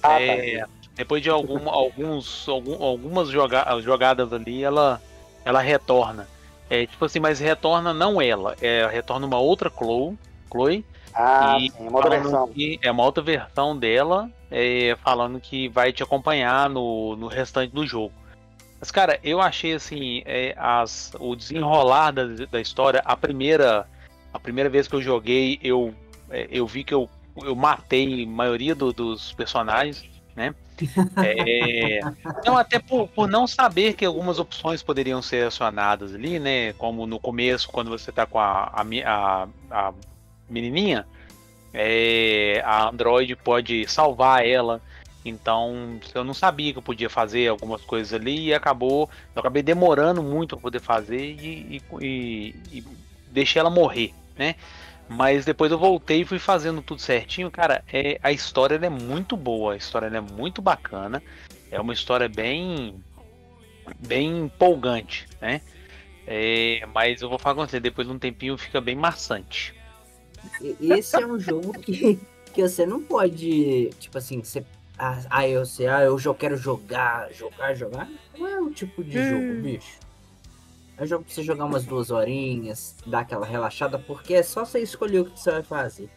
Ah, É, tá. Depois de algum, alguns, algum- algumas joga- jogadas ali, ela, ela retorna. É tipo assim, mas retorna não ela, é, retorna uma outra Chloe, Chloe Ah, e sim, uma outra versão. é uma outra versão dela, é, falando que vai te acompanhar no, no restante do jogo. Mas, cara, eu achei assim, é, as, o desenrolar da, da história, a primeira, a primeira vez que eu joguei, eu, é, eu vi que eu, eu matei a maioria do- dos personagens, né? É, não, até por, por não saber que algumas opções poderiam ser acionadas ali, né? Como no começo, quando você tá com a, a, a, a menininha, é, a Android pode salvar ela. Então, eu não sabia que eu podia fazer algumas coisas ali e acabou. Eu acabei demorando muito para poder fazer e, e, e- e deixei ela morrer, né? Mas depois eu voltei e fui fazendo tudo certinho. Cara, é, a história é muito boa, a história é muito bacana. É uma história bem, bem empolgante, né? É, mas eu vou falar com você, depois de um tempinho fica bem maçante. Esse é um jogo que, que você não pode, tipo assim, você. Ah, ah, eu sei, ah, eu já quero jogar, jogar, jogar. Não é o tipo de jogo, bicho. É um jogo pra você jogar umas duas horinhas, dar aquela relaxada, porque é só você escolher o que você vai fazer.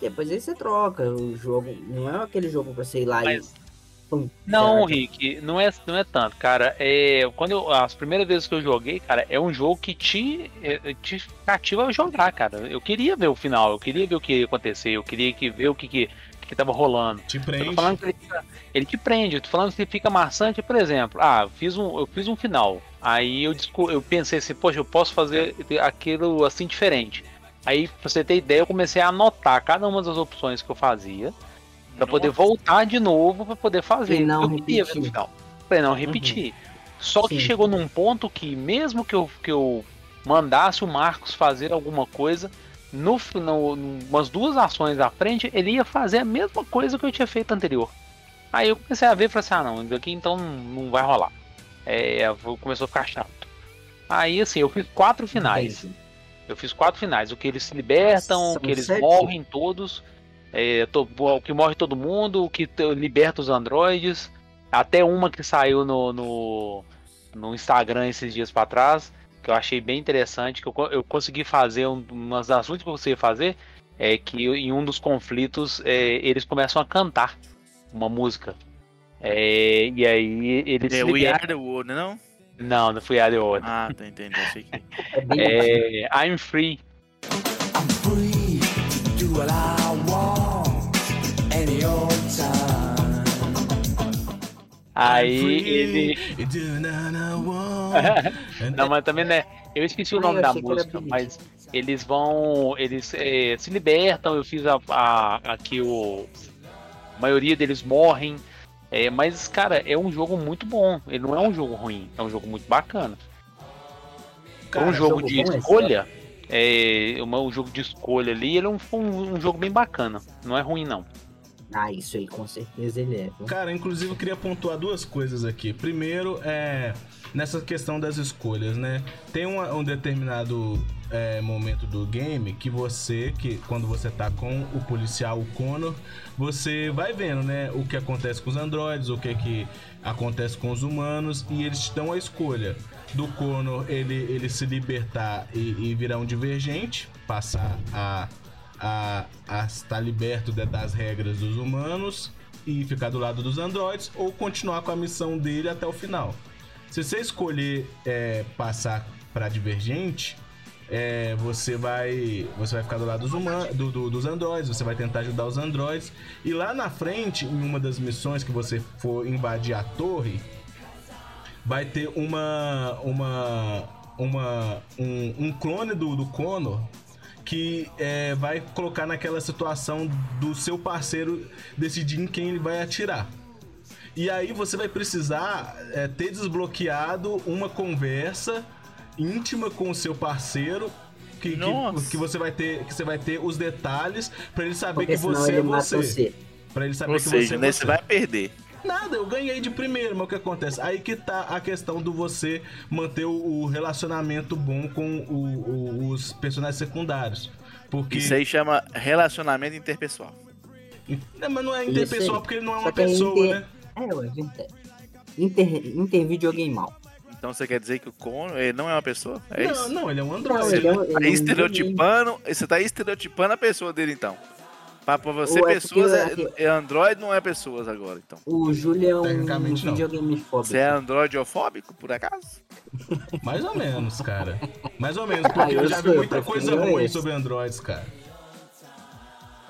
Depois aí você troca o jogo. Não é aquele jogo pra você ir lá Mas- e. Pum, Não, Rick, não é, não é tanto, cara. É, quando eu, as primeiras vezes que eu joguei, cara, é um jogo que te, é, te cativa a jogar, cara. Eu queria ver o final, eu queria ver o que ia acontecer, eu queria que, ver o que, que, que tava rolando. Te prende. falando que ele, ele te prende, eu tô falando que ele fica maçante, por exemplo. Ah, fiz um, eu fiz um final. Aí eu, eu pensei assim, poxa, eu posso fazer aquilo assim diferente. Aí, pra você ter ideia, eu comecei a anotar cada uma das opções que eu fazia. Pra poder voltar de novo pra poder fazer. E não eu queria ver repetir. no final. Pra não repetir. Só que Sim. chegou num ponto que, mesmo que eu, que eu mandasse o Marcos fazer alguma coisa, no final, umas duas ações à frente, ele ia fazer a mesma coisa que eu tinha feito anterior. Aí eu comecei a ver e falei assim, ah não, isso aqui então não vai rolar. É, começou a ficar chato. Aí assim, eu fiz quatro finais. Eu fiz quatro finais. O que eles se libertam, o que eles sete? morrem todos. é, to- o que morre todo mundo, o que liberta os androides. Até uma que saiu no, no, no Instagram esses dias pra trás. Que eu achei bem interessante. Que eu, eu consegui fazer um, umas das últimas que eu consegui fazer. É que em um dos conflitos é, eles começam a cantar uma música. É, e aí eles É We. Are the World, não? Não, não fui a The Order. Ah, tá entendendo. Achei que. É, I'm Free. Free to do what I want any old time. Aí ele. Não, mas também né. Eu esqueci o nome da música, mas eles vão. Eles é, se libertam. Eu fiz a, a- aqui o. A maioria deles morrem. É, mas, cara, é um jogo muito bom. Ele não é um jogo ruim, é um jogo muito bacana. Para um Cara, jogo, jogo de é escolha, é, uma- um jogo de escolha ali, ele é um, um, um jogo bem bacana. Não é ruim, não. Ah, isso aí com certeza ele é. viu? Cara, inclusive eu queria pontuar duas coisas aqui. Primeiro, é nessa questão das escolhas, né? Tem uma- um determinado é, momento do game que você, que quando você tá com o policial, o Connor, você vai vendo, né? O que acontece com os androides, o que que acontece com os humanos e eles te dão a escolha do Connor ele, ele se libertar e, e virar um divergente, passar a a, a estar liberto das regras dos humanos e ficar do lado dos androides ou continuar com a missão dele até o final. Se você escolher é, passar para divergente, é, você vai você vai ficar do lado dos, humanos, do, do, dos androides, você vai tentar ajudar os androides. E lá na frente, em uma das missões que você for invadir a torre, vai ter uma uma uma um, um clone do, do Connor que é, vai colocar naquela situação do seu parceiro decidir em quem ele vai atirar. E aí você vai precisar é, ter desbloqueado uma conversa íntima com o seu parceiro. Que, que, que, você vai ter que você vai ter os detalhes para ele saber Porque que você é você. você. Pra ele saber Ou que seja, você é né, você. você vai perder. Nada, eu ganhei de primeiro, mas o que acontece? Aí que tá a questão do você manter o, relacionamento bom com o- o- os personagens secundários. Porque. Isso aí chama relacionamento interpessoal. Não, mas não é interpessoal porque ele não é uma pessoa, inter- né? É, ué, inter... Inter, inter videogame mal. Então você quer dizer que o Cono ele não é uma pessoa? É não, isso? não, ele é um Não, androide. ele é um- Tá ele estereotipando, você tá estereotipando a pessoa dele então. Pra, pra você, é pessoas, porque- é, é Android não é pessoas agora, então. O Júlio é um Tecnicamente, não. videogame fóbico. Você é androidofóbico, por acaso? Mais ou menos, cara. Mais ou menos, porque Ah, eu, eu já sou, vi muita coisa ruim esse. sobre androides, cara.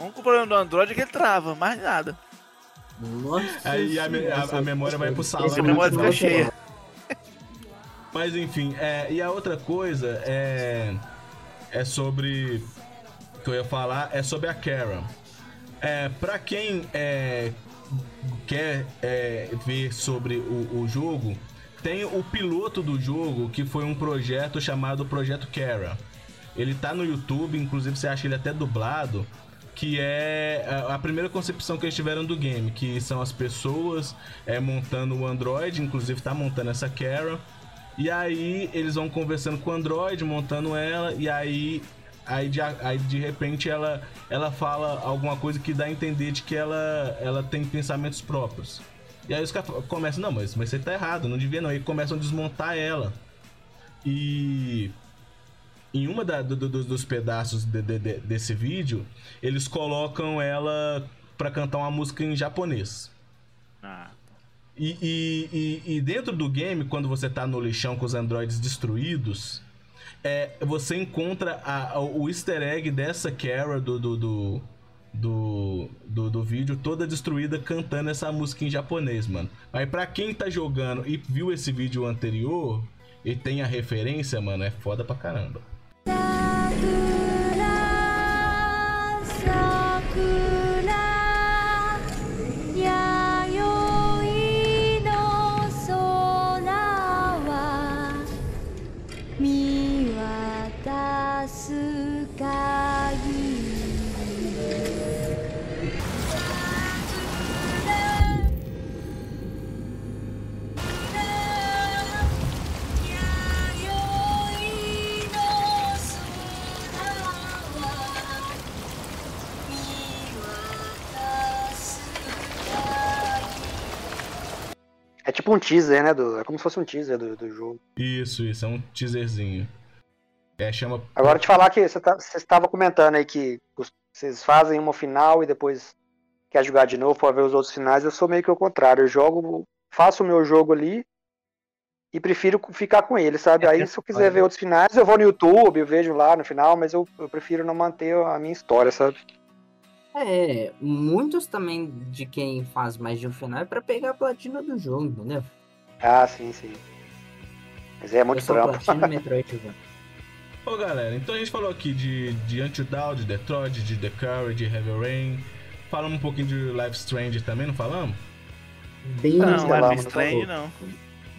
O único problema do Android é que ele trava, mais nada. Nossa Aí a, me- a- a memória vai pro salão. A memória né? fica cheia. Mas enfim, é, e a outra coisa é, é sobre. que eu ia falar é sobre a Karen. É, pra quem é, quer é, ver sobre o, o jogo, tem o piloto do jogo que foi um projeto chamado Projeto Karen. Ele tá no YouTube, inclusive você acha ele até dublado. Que é a- a primeira concepção que eles tiveram do game, que são as pessoas é, montando o Android, inclusive tá montando essa Karen. E aí eles vão conversando com o Android, montando ela, e aí, aí, de, aí de repente ela, ela fala alguma coisa que dá a entender de que ela, ela tem pensamentos próprios. E aí os caras começam, não, mas, mas você tá errado, não devia não. E começam a desmontar ela. E em uma da- do- do- dos pedaços de- de- de- desse vídeo, eles colocam ela pra cantar uma música em japonês. Ah, E, e- e- e dentro do game, quando você tá no lixão com os androides destruídos, é, você encontra a- a- o easter egg dessa Kara do, do, do, do, do- do vídeo toda destruída cantando essa música em japonês, mano. Aí pra quem tá jogando e viu esse vídeo anterior e tem a referência, mano, é foda pra caramba. Tipo um teaser, né? Do, é como se fosse um teaser do, do jogo. Isso, isso, é um teaserzinho. É, chama. Agora te falar que você tá- estava comentando aí que vocês fazem uma final e depois quer jogar de novo para ver os outros finais. Eu sou meio que o contrário. Eu jogo, faço o meu jogo ali e prefiro ficar com ele, sabe? Aí se eu quiser ver outros finais, eu vou no YouTube, eu vejo lá no final, mas eu, eu prefiro não manter a minha história, sabe? É, muitos também de quem faz mais de um final é pra pegar a platina do jogo, entendeu? Ah, sim, sim. Mas é muito trampo. Ô galera, então a gente falou aqui de, de Until Dawn, de Detroit, de The Curry, de Heavy Rain. Falamos um pouquinho de Life Strange também, não falamos? Bem Não, falamos, Life Strange não.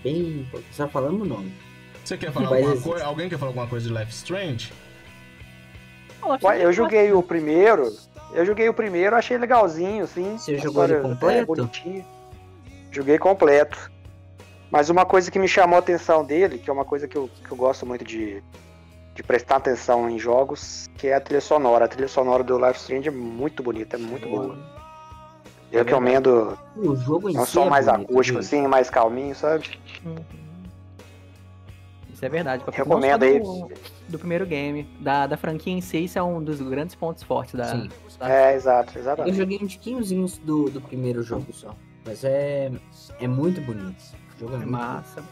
Bem, só falamos o nome. Você quer falar Mas alguma existe. coisa? Alguém quer falar alguma coisa de Life Strange? Ué, Eu joguei o primeiro, eu joguei o primeiro, achei legalzinho, assim. Você jogou ele história completo? É bonitinho. Joguei completo. Mas uma coisa que me chamou a atenção dele, que é uma coisa que eu, que eu gosto muito de, de prestar atenção em jogos, que é a trilha sonora. A trilha sonora do Life Strange é muito bonita, é muito boa. Eu É recomendo O jogo em é um si som é mais bonito, acústico, viu? assim, mais calminho, sabe? Isso é verdade. Recomendo aí. do, do primeiro game. Da, da franquia em si, isso é um dos grandes pontos fortes da. Sim. da- É, exato, Eu exatamente. joguei um tiquinhozinhos do, do primeiro jogo só. Mas é, é muito bonito. O jogo é, É muito massa.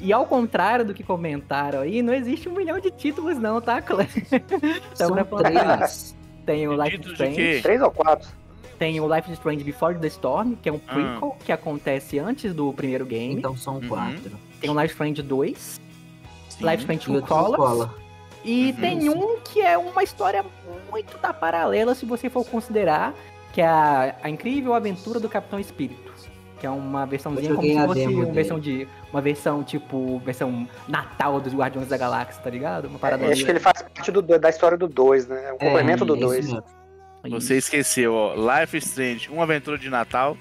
E ao contrário do que comentaram aí, não existe um milhão de títulos não, tá, Clã? Então, São três. Tem o Life is? Strange. Três ou quatro? Tem o Life is Strange Before the Storm, que é um Ah. prequel que acontece antes do primeiro game. Então são Uhum. quatro. Tem o Life is Strange 2, Sim. Life Strange E Colors. Color. E Uhum. tem um que é uma história muito da paralela, se você for considerar, que é a, a incrível aventura do Capitão Espírito. Que é uma versãozinha como se fosse uma versão de. Uma versão tipo. versão Natal dos Guardiões da Galáxia, tá ligado? Uma parada É, acho que ele faz parte do, da história do 2, né? É um complemento do é isso 2. mesmo. Você esqueceu, ó, Life Strange, uma aventura de Natal.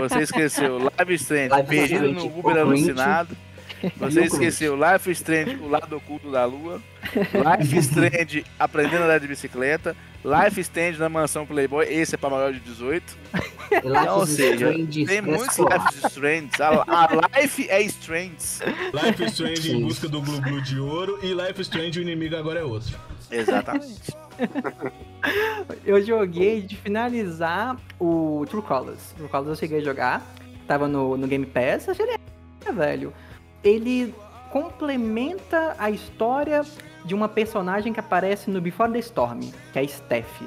Você esqueceu Life Strange, perdido no Uber alucinado. Você esqueceu Life is Strange, o lado oculto da lua. Life is Strange, aprendendo a andar de bicicleta. Life is Strange na mansão Playboy, esse é pra maior de 18. E Life Ou is seja, Strange tem Express muitos. Life is Strange. A, a Life é Strange. Life is Strange em busca do Blue Blue de ouro e Life is Strange o inimigo agora é outro. Exatamente. Eu joguei de finalizar o True Colors. True Colors eu cheguei a jogar. Tava no, no Game Pass. Achei ele é, velho. Ele complementa a história de uma personagem que aparece no Before the Storm, que é a Steph.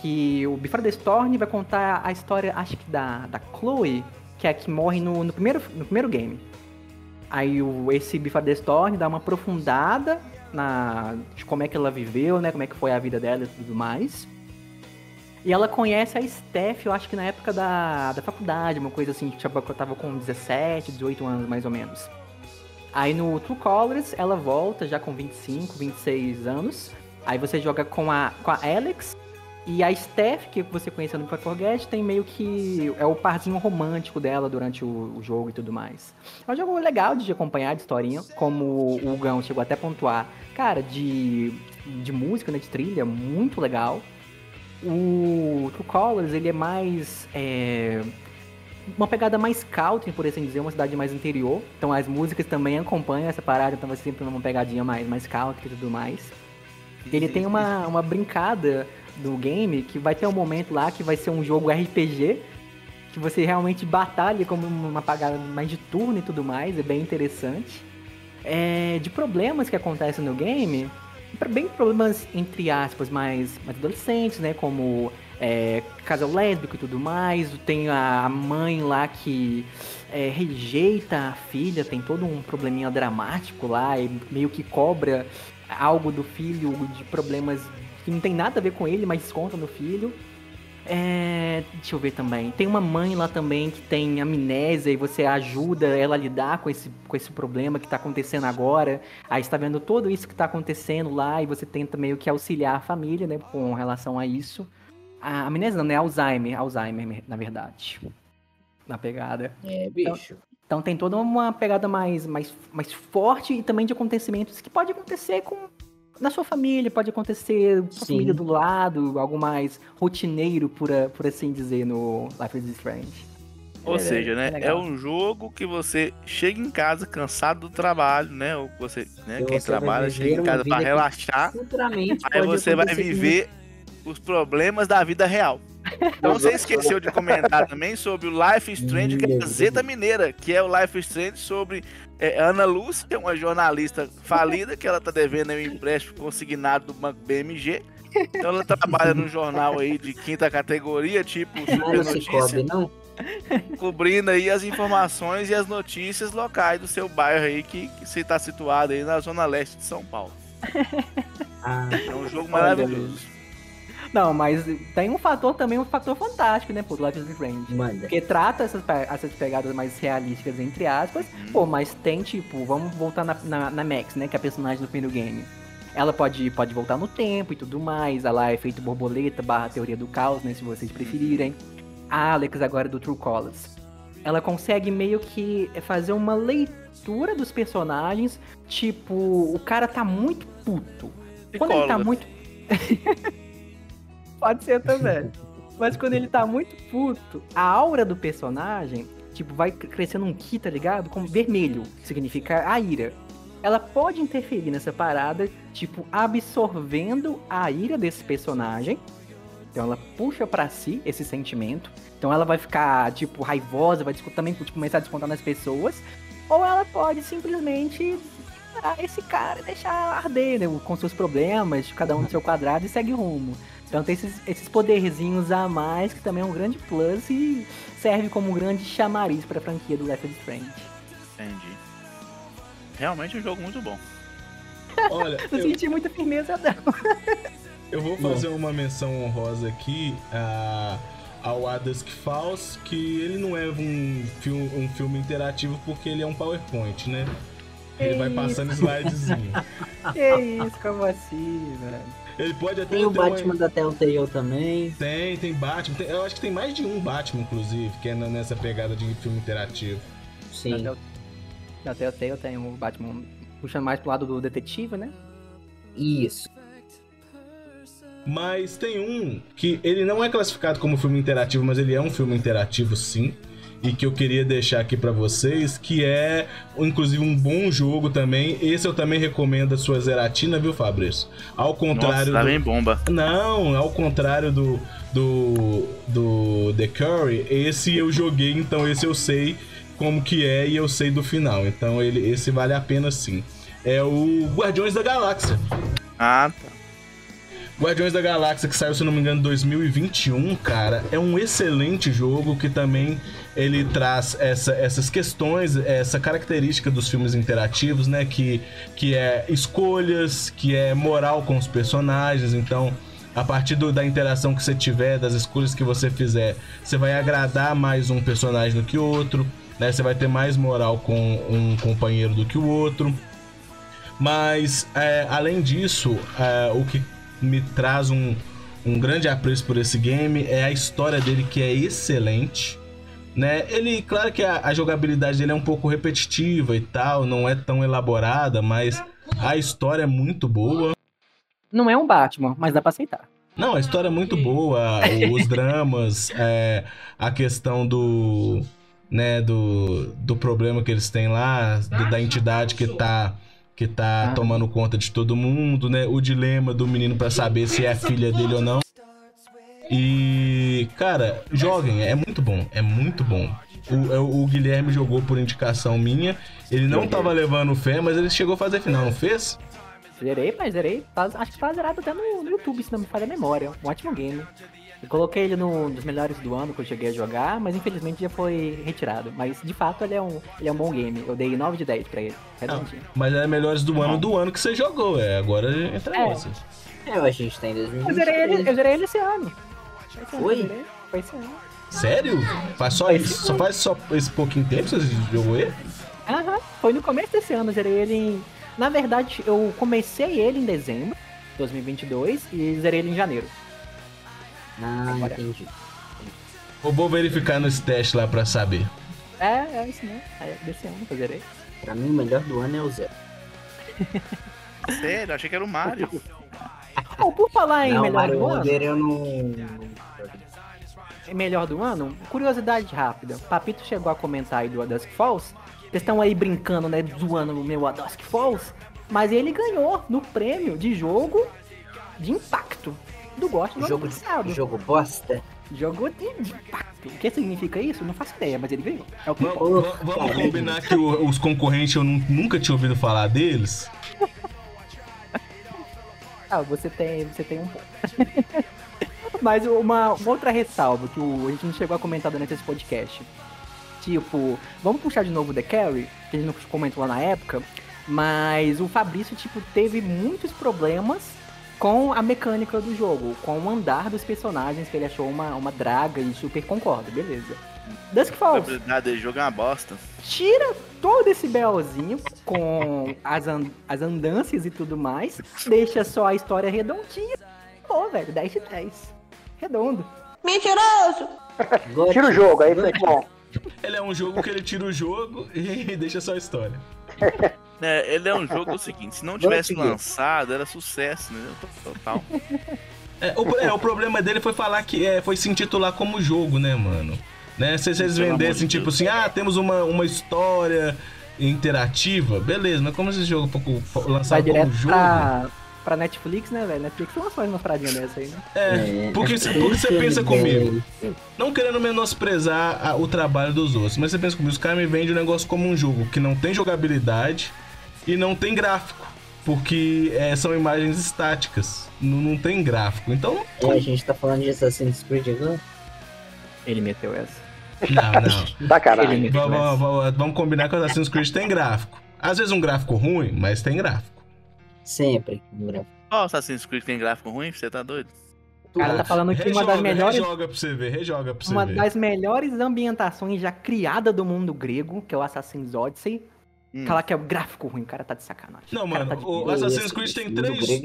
Que o Before the Storm vai contar a história, acho que da, da Chloe, que é a que morre no, no, primeiro, no primeiro game. Aí o, esse Before the Storm dá uma aprofundada na, de como é que ela viveu, né? Como é que foi a vida dela e tudo mais. E ela conhece a Steph, eu acho que na época da, da faculdade, uma coisa assim, tipo, eu tava com 17, 18 anos mais ou menos. Aí no True Colors ela volta já com 25, 26 anos. Aí você joga com a, com a Alex e a Steph, que você conheceu no Forget, tem meio que. É o parzinho romântico dela durante o, o jogo e tudo mais. É um jogo legal de acompanhar, de historinha. Como o Gão chegou até a pontuar. Cara, de, de música, né? De trilha, muito legal. O True Colors, ele é mais. é, uma pegada mais country, por assim dizer, uma cidade mais interior. Então as músicas também acompanham essa parada, então vai ser sempre uma pegadinha mais, mais country e tudo mais. Ele tem uma, uma brincada do game que vai ter um momento lá que vai ser um jogo RPG, que você realmente batalha como uma pagada mais de turno e tudo mais, é bem interessante. É, de problemas que acontecem no game, bem problemas entre aspas mais, mais adolescentes, né? Como é, casal lésbico e tudo mais. Tem a mãe lá que é, rejeita a filha, tem todo um probleminha dramático lá e meio que cobra algo do filho de problemas que não tem nada a ver com ele, mas desconta no filho. É, deixa eu ver também. Tem uma mãe lá também que tem amnésia e você ajuda ela a lidar com esse, com esse problema que tá acontecendo agora. Aí você tá vendo tudo isso que tá acontecendo lá e você tenta meio que auxiliar a família, né, com relação a isso. A amnésia não, né? Alzheimer. Alzheimer, na verdade. Na pegada. É, bicho. Então tem toda uma pegada mais, mais, mais forte e também de acontecimentos que pode acontecer com na sua família, pode acontecer com a Sim. família do lado, algo mais rotineiro, por, a- por assim dizer, no Life is Strange. Ou É, seja, né? É, legal. um jogo que você chega em casa cansado do trabalho, né? Ou você, né? Quem você trabalha chega em casa pra que relaxar. Aí você vai viver os problemas da vida real. Então você esqueceu de comentar também sobre o Life Strange Gazeta Mineira, que é o Life Strange sobre é, Ana Lúcia, que é uma jornalista falida, que ela tá devendo um empréstimo consignado do Banco BMG. Então ela trabalha num jornal aí de quinta categoria, tipo Não Super Notícia, não? cobrindo aí as informações e as notícias locais do seu bairro aí, que, que você tá situado aí na zona leste de São Paulo. Ah, É um jogo maravilhoso. Não, mas tem um fator também, um fator fantástico, né, pô, do Life is Strange. manda. Porque trata essas, essas pegadas mais realísticas, entre aspas. Uhum. Pô, mas tem, tipo, vamos voltar na, na, na Max, né? Que é a personagem do primeiro game. Ela pode, pode voltar no tempo e tudo mais. Ela é efeito borboleta barra teoria do caos, né? Se vocês preferirem. A Alex, agora do True Colors. Ela consegue meio que fazer uma leitura dos personagens. Tipo, o cara tá muito puto. Quando ele tá muito. Pode ser também. Mas quando ele tá muito puto, a aura do personagem, tipo, vai crescendo um ki, tá ligado? Como vermelho, que significa a ira. Ela pode interferir nessa parada, tipo, absorvendo a ira desse personagem. Então ela puxa pra si esse sentimento. Então ela vai ficar, tipo, raivosa, vai também tipo, começar a descontar nas pessoas. ou ela pode simplesmente esse cara deixar arder, né? Com seus problemas, cada um no seu quadrado e segue rumo. Então tem esses, esses poderzinhos a mais que também é um grande plus e serve como um grande chamariz para a franquia do Left 4 Strange. Entendi. Realmente é um jogo muito bom. Olha, Não eu, senti muita firmeza não. eu vou fazer uma menção honrosa aqui a, ao A Dusk Falls, que ele não é um filme, um filme interativo porque ele é um PowerPoint, né? Ele vai passando slidezinho. que isso, como assim, velho? Ele pode até Tem o Batman da Telltale também. Tem, tem Batman. Tem- eu acho que tem mais de um Batman, inclusive, que é nessa pegada de filme interativo. Sim. Da Telltale tem o Batman puxando mais pro lado do detetive, né? Isso. Mas tem um que ele não é classificado como filme interativo, mas ele é um filme interativo sim. E que eu queria deixar aqui pra vocês, que é inclusive um bom jogo também. Esse eu também recomendo a sua Zeratina, viu, Fabrício? Ao contrário Nossa, tá do... bomba. Não, ao contrário do, do, do The Curry, esse eu joguei, então esse eu sei como que é e eu sei do final. Então ele, esse vale a pena sim. É o Guardiões da Galáxia. Ah, tá. Guardiões da Galáxia, que saiu, se não me engano, em 2021, cara, é um excelente jogo que também ele traz essa- essas questões, essa característica dos filmes interativos, né? Que, que é escolhas, que é moral com os personagens. Então, a partir do- da interação que você tiver, das escolhas que você fizer, você vai agradar mais um personagem do que outro, né? Você vai ter mais moral com um companheiro do que o outro. Mas, é, além disso, é, o que me traz um, um grande apreço por esse game é a história dele, que é excelente. Né? Ele, claro que a, a jogabilidade dele é um pouco repetitiva e tal, não é tão elaborada, mas a história é muito boa. Não é um Batman, mas dá pra aceitar. Não, a história é muito boa, os dramas, é, a questão do, né, do, do problema que eles têm lá, do- da entidade que tá, que tá tomando conta de todo mundo, né, o dilema do menino pra saber se é a filha dele ou não. E, cara, joguem, é muito bom, é muito bom. O, é, o Guilherme jogou por indicação minha, ele não tava levando fé, mas ele chegou a fazer final, não fez? Zerei, mas zerei. Tá- acho que tá zerado até no, no YouTube, se não me falha a memória. Um ótimo game. Eu coloquei ele no, nos melhores do ano que eu cheguei a jogar, mas infelizmente já foi retirado. Mas de fato ele é um, ele é um bom game. Eu dei 9 de 10 pra ele. Redondinho. Mas é melhores do ano do ano que você jogou, é, agora entra É. nessa. É, a gente tá em Eu zerei, ele, 2023. eu zerei ele esse ano. Foi? Foi esse ano. Sério? Faz só isso? Só faz só esse pouquinho tempo que você jogou ele? Aham, foi no começo desse ano, eu zerei ele em... Na verdade, eu comecei ele em dezembro de 2022 e zerei ele em janeiro. Ah, Agora. entendi. Eu vou verificar nesse teste lá pra saber. É, é isso mesmo. É desse ano que eu zerei. Pra mim, o melhor do ano é o Zero. Sério, achei que era o Mario. Oh, por falar em Não, melhor Mario do ano... Eu não... é melhor do ano, curiosidade rápida. Papito chegou a comentar aí do A Dusk Falls. Vocês estão aí brincando, né? Zoando o meu A Dusk Falls. Mas ele ganhou no prêmio de jogo de impacto do Gosto do Jogo, passado. jogo bosta. Jogo de, de impacto. O que significa isso? Não faço ideia, mas ele ganhou. É o que Vamos, vamos- vamos combinar que o- os concorrentes eu nu- nunca tinha ouvido falar deles? Ah, você tem, você tem um ponto. Mas uma, uma outra ressalva que o, a gente não chegou a comentar durante esse podcast. Tipo, vamos puxar de novo o The Carry, que a gente não comentou lá na época, mas o Fabrício, tipo, teve muitos problemas com a mecânica do jogo, com o andar dos personagens, que ele achou uma, uma draga e super concorda, beleza. Dusk Falls, dele jogar é uma bosta. tira todo esse belzinho com as, an as andâncias e tudo mais, deixa só a história redondinha. Pô, velho, 10 de 10. Redondo. Mentiroso! Tira o jogo, aí fica bom. Ele é um jogo que ele tira o jogo e deixa só a história. É, ele é um jogo o seguinte, se não tivesse lançado, era sucesso, né? Total. É, o, é, o problema dele foi falar que é, foi se intitular como jogo, né, mano? Né? Se, amor vendessem, de tipo Deus. assim, ah, temos uma, uma história interativa, beleza, mas como esse jogo foi Vai lançado como direto jogo. pra, pra Netflix, né, velho? Netflix lançou uma paradinha dessa aí, né? É, porque, você- porque você pensa comigo, não querendo menosprezar a- o trabalho dos outros, mas você pensa comigo, os caras me vendem o negócio como um jogo que não tem jogabilidade e não tem gráfico, porque é, são imagens estáticas, não, não tem gráfico. Então, a gente tá falando de Assassin's Creed agora? Ele meteu essa. não, não. Sacanagem. Vamos, vamos- vamos- vamos combinar que o Assassin's Creed tem gráfico. Às vezes um gráfico ruim, mas tem gráfico. Sempre. um gráfico. Ó, Assassin's Creed tem gráfico ruim? Você tá doido? O cara tá falando que uma das Rejoga, melhores. Rejoga pra você ver, rejoga pra você Uma ver. das melhores ambientações já criada do mundo grego, que é o Assassin's Odyssey. Hum. Falar que é o gráfico ruim, o cara tá de sacanagem. Não, mano, tá de o. Assassin's Creed tem três. é.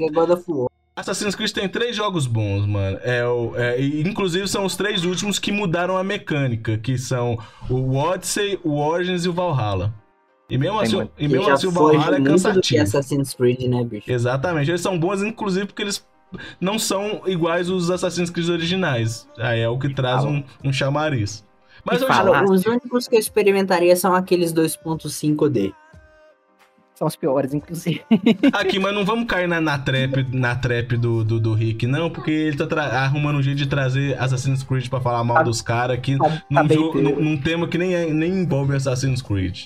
Assassin's Creed tem três jogos bons, mano. É, o, é, inclusive são os três últimos que mudaram a mecânica, que são o Odyssey, o Origins e o Valhalla. E mesmo Tem assim, muito. e mesmo assim o Valhalla é muito do que cansativo. Assassin's Creed, né, bicho? Exatamente, eles são bons, inclusive porque eles não são iguais os Assassin's Creed originais. Aí é o que traz um, um chamariz. Mas eu já... os únicos que eu experimentaria são aqueles 2.5D. São os piores, inclusive. Aqui, mas não vamos cair na, na trap, na trap do, do, do Rick, não, porque ele tá arrumando um jeito de trazer Assassin's Creed pra falar mal dos caras aqui num, bem jo- feio. num- num tema que nem, é- nem envolve Assassin's Creed.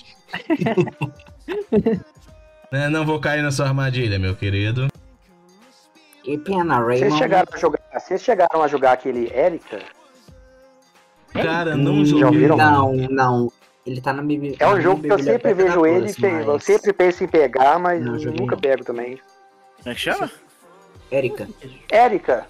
Né, não vou cair na sua armadilha, meu querido. E pena, Vocês Raymond. chegaram a jogar, vocês chegaram a jogar aquele Erika? Cara, não Hum, joguei. ouviram? Não, não. Ele tá na bibli- É um jogo que eu sempre vejo ele, que eu mas- sempre penso em pegar, mas Não, joguei nunca não. pego também. Como é que chama? Erika. Erika,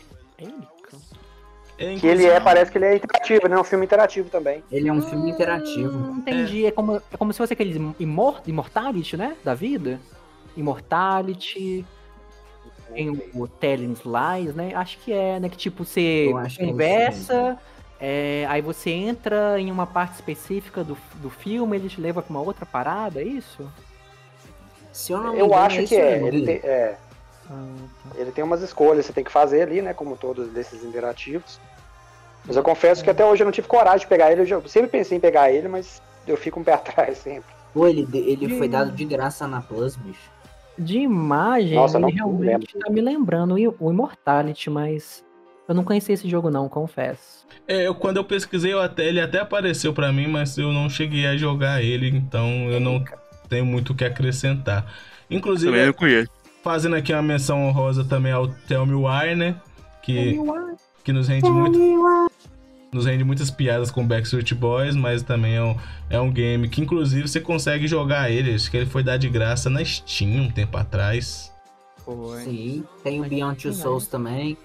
É, que ele é, parece que ele é interativo, né? É um filme interativo também. Ele é um filme interativo. Entendi. É, como, é como se fosse aqueles imor Immortality, né? Da vida. Immortality. Tem o- Telling Lies, né? Acho que é, né? Que tipo, você é conversa, é, aí você entra em uma parte específica do, do filme, ele te leva pra uma outra parada, é isso? Se eu não me Eu engano, acho é que é. mesmo, Ele tem, é. Ele tem umas escolhas que você tem que fazer ali, né? Como todos desses interativos. Mas eu confesso que até hoje eu não tive coragem de pegar ele. Eu já- sempre pensei em pegar ele, mas eu fico um pé atrás sempre. Pô, ele, ele foi dado de graça na Plus, bicho. De imagem, Nossa, ele não realmente tá me lembrando o o Immortality, mas eu não conhecia esse jogo não, confesso. É, eu, quando eu pesquisei, eu até, ele até apareceu pra mim, mas eu não cheguei a jogar ele, então eu não tenho muito o que acrescentar. Inclusive, Também não conheço. fazendo aqui uma menção honrosa também ao Tell Me Why, né? Que, que nos rende muito. Nos rende muitas piadas com Backstreet Boys, mas também é um, é um game que, inclusive, você consegue jogar ele. Acho que ele foi dar de graça na Steam um tempo atrás. Sim. Tem o Beyond Two Souls também,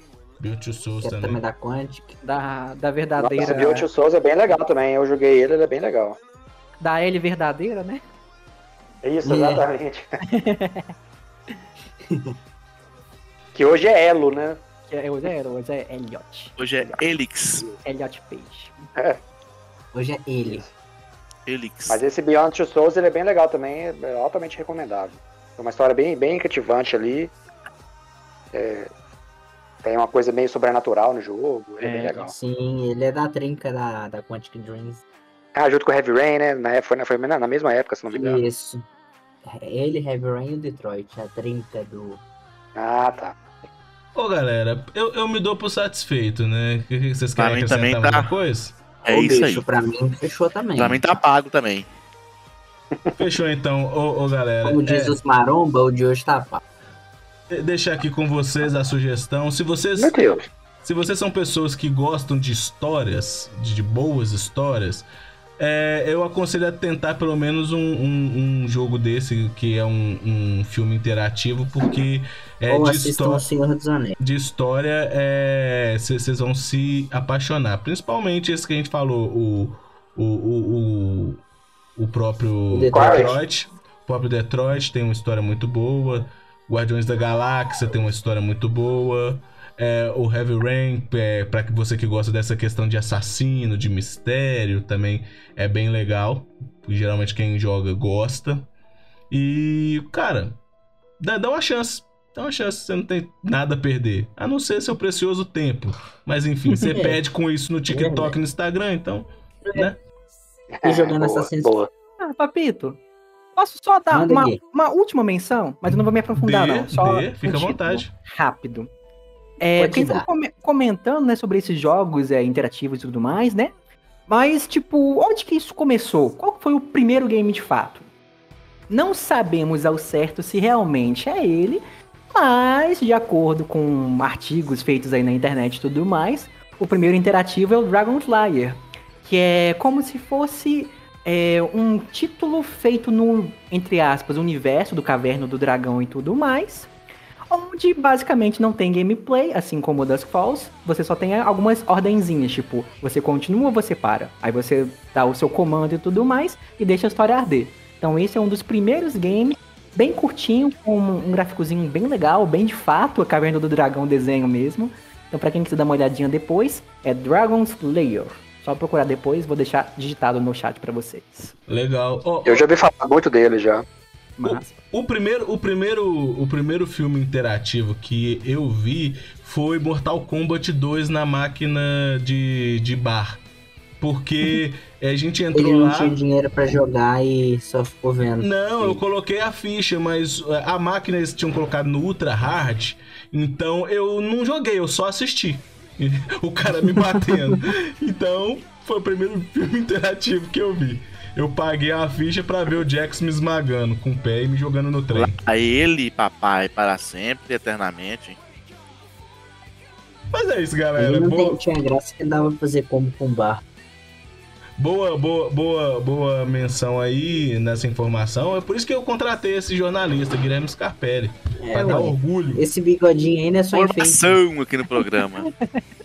To Souls que é também. também da Quantic. Da, da Nossa, verdadeira. Beyond Two Souls é bem legal também. Eu joguei ele, ele é bem legal. Da L verdadeira, né? Isso, É. exatamente. que hoje é Elo, né? Que é, hoje é, hoje é Elliot. Hoje é Elix. Elliot Page. É. Hoje é ele. Elix. Mas esse Beyond Two Souls ele é bem legal também, é altamente recomendável. É uma história bem, bem cativante ali. É, tem uma coisa meio sobrenatural no jogo, ele é, bem legal. Sim, ele é da trinca da, da Quantic Dreams. Ah, junto com o Heavy Rain, né? Na, época, foi, na- foi na na mesma época, se não me engano. Isso. Ele, Heavy Rain e o Detroit, a trinca do. Ah, tá. Ô, galera, eu, eu me dou por satisfeito, né? O que vocês Pra querem mim também tá. alguma coisa? É Ô, isso bicho, aí. Pra mim, fechou também. Pra mim tá pago também. Fechou então, ô, ô, galera. Como diz É, os maromba, o de hoje tá pá. De- deixar aqui com vocês a sugestão. Se vocês, Meu Deus. se vocês são pessoas que gostam de histórias, de, boas histórias, é, eu aconselho a tentar pelo menos um, um- um jogo desse, que é um, um filme interativo, porque é Ou de o Senhor dos Anéis. de história, é, vocês vão se apaixonar. Principalmente esse que a gente falou, o, o, o, o, o próprio Detroit. Detroit. O próprio Detroit tem uma história muito boa. Guardiões da Galáxia tem uma história muito boa. É, o Heavy Rain, é, para você que gosta dessa questão de assassino, de mistério, também é bem legal. Geralmente quem joga gosta. E, cara, dá, dá uma chance. Dá uma chance, você não tem nada a perder. A não ser seu precioso tempo. Mas enfim, você É. pede com isso no TikTok e no Instagram, então. Né? E jogando boa, Assassin's boa. Ah, Papito, Posso só dar Manda uma, aí. uma última menção? Mas eu não vou me aprofundar, Dê, não. Só dê, fica à um vontade. Rápido. É, tava come- comentando, né, sobre esses jogos é, interativos e tudo mais, né? Mas, tipo, onde que isso começou? Qual foi o primeiro game de fato? Não sabemos ao certo se realmente é ele, mas, de acordo com artigos feitos aí na internet e tudo mais, o primeiro interativo é o Dragon Slayer, que é como se fosse é, um título feito no, entre aspas, universo do Caverno do Dragão e tudo mais, onde basicamente não tem gameplay, assim como o Dusk Falls, você só tem algumas ordenzinhas, tipo, você continua ou você para. Aí você dá o seu comando e tudo mais e deixa a história arder. Então esse é um dos primeiros games, bem curtinho, com um gráficozinho bem legal, bem de fato, a Caverna do Dragão desenho mesmo. Então pra quem quiser dar uma olhadinha depois, é Dragon Slayer. Só procurar depois, vou deixar digitado no chat pra vocês. Legal. Ó, Eu já ouvi falar muito dele já. Mas, O primeiro, o primeiro, o primeiro filme interativo que eu vi foi Mortal Kombat 2 na máquina de, de bar. Porque a gente entrou Ele não lá. tinha dinheiro pra jogar e só ficou vendo. Não, eu coloquei a ficha, mas é, a máquina eles tinham colocado no Ultra Hard, então eu não joguei, eu só assisti. O cara me batendo. Então, foi o primeiro filme interativo que eu vi. Eu paguei a ficha pra ver o Jax me esmagando com o pé e me jogando no trem. A ele, papai, para sempre, eternamente. Mas é isso, galera. Ele não Boa, tinha graça que dava pra fazer como com bar. Boa, boa, boa, boa menção aí nessa informação. É por isso que eu contratei esse jornalista, Guilherme Scarpelli. É, pra dar ué. orgulho. Esse bigodinho aí não é só enfeite. Formação aqui no programa.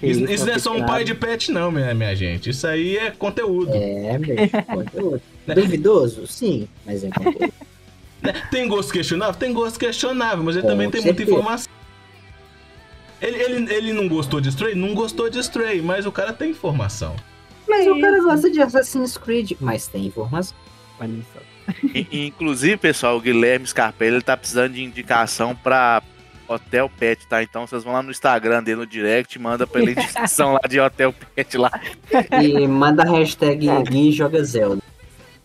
Isso, isso, não é só um pai de pet, não, minha, minha gente. Isso aí é conteúdo. É, bicho, conteúdo. Duvidoso? Sim, mas é conteúdo. Tem gosto questionável? Tem gosto questionável, mas ele Com também tem muita certeza. informação. Ele, ele, ele não gostou de Stray? Não gostou de Stray, mas o cara tem informação. Mas o cara gosta de Assassin's Creed, mas tem informação. olha só. I- Inclusive, pessoal, o Guilherme Scarpelli ele tá precisando de indicação pra Hotel Pet, tá? Então vocês vão lá no Instagram dele, no direct, manda pra ele indicação lá de Hotel Pet lá. E manda a hashtag Gui joga Zelda.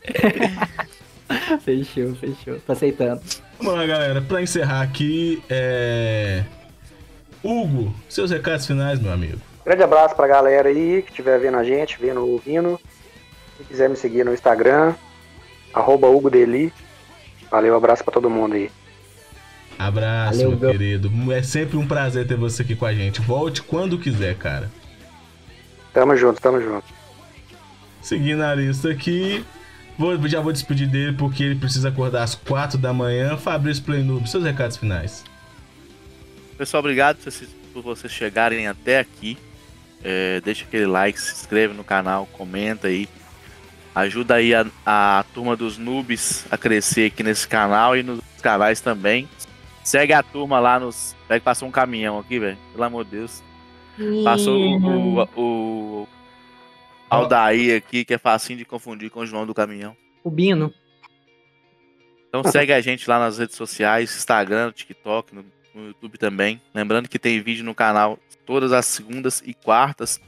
Fechou, fechou. Tô aceitando. Vamos lá, galera. Pra encerrar aqui, é. Hugo, seus recados finais, meu amigo. Grande abraço pra galera aí que estiver vendo a gente, vendo, ouvindo. Se quiser me seguir no Instagram, arroba Hugo Deli. Valeu, abraço pra todo mundo aí. Abraço, Valeu, meu querido. É sempre um prazer ter você aqui com a gente. Volte quando quiser, cara. Tamo junto, tamo junto. Seguindo a lista aqui, vou, já vou despedir dele porque ele precisa acordar às 4 da manhã. Fabrício Playnoob, seus recados finais. Pessoal, obrigado por vocês chegarem até aqui. É, deixa aquele like, se inscreve no canal, comenta aí. Ajuda aí a, a turma dos noobs a crescer aqui nesse canal e nos canais também. Segue a turma lá nos. Peraí que passou um caminhão aqui, velho. Pelo amor de Deus. Passou o, o, o Aldair aqui, que é facinho de confundir com o João do caminhão. O Bino. Então segue a gente lá nas redes sociais, Instagram, TikTok, no, no YouTube também. Lembrando que tem vídeo no canal todas as segundas e quartas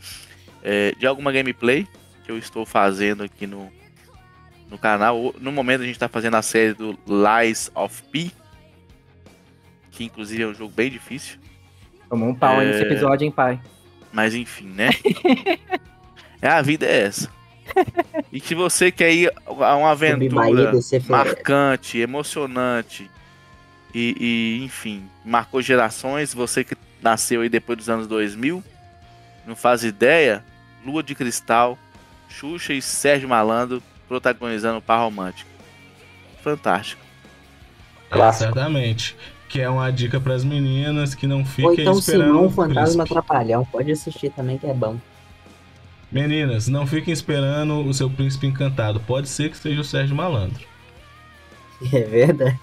é, de alguma gameplay que eu estou fazendo aqui no, no canal. No momento a gente está fazendo a série do Lies of P, que inclusive é um jogo bem difícil. Tomou um pau É. nesse episódio, hein, pai? Mas enfim, né? é a vida é essa. E se você quer ir a uma aventura marcante, emocionante e, e, enfim, marcou gerações, você que nasceu aí depois dos anos 2000, não faz ideia, Lua de Cristal, Xuxa e Sérgio Malandro protagonizando o par romântico. Fantástico. Clássico. Exatamente. Que é uma dica pras meninas que não Ou fiquem então esperando Simão, o Fantasma príncipe. Atrapalhão. Pode assistir também que é bom. Meninas, não fiquem esperando o seu príncipe encantado. Pode ser que seja o Sérgio Malandro. É verdade.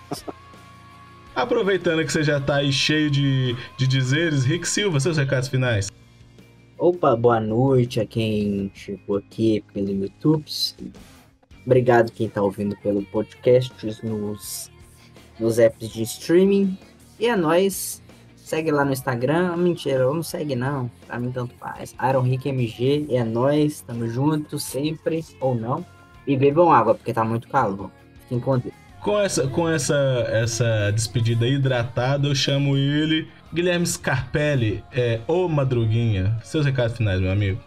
Aproveitando que você já tá aí cheio de, de dizeres, Rick Silva, seus recados finais. Opa, boa noite a quem chegou aqui pelo YouTube. Obrigado quem tá ouvindo pelo podcast nos, nos apps de streaming. E é nóis. Segue lá no Instagram. Mentira, não segue não. Pra mim tanto faz. Iron Rick MG. É nóis. Tamo junto sempre. Ou não. E bebam água, porque tá muito calor. Fiquem com Deus. Com essa, com essa, essa despedida hidratada, eu chamo ele Guilherme Scarpelli, é, ô Madruguinha. Seus recados finais, meu amigo.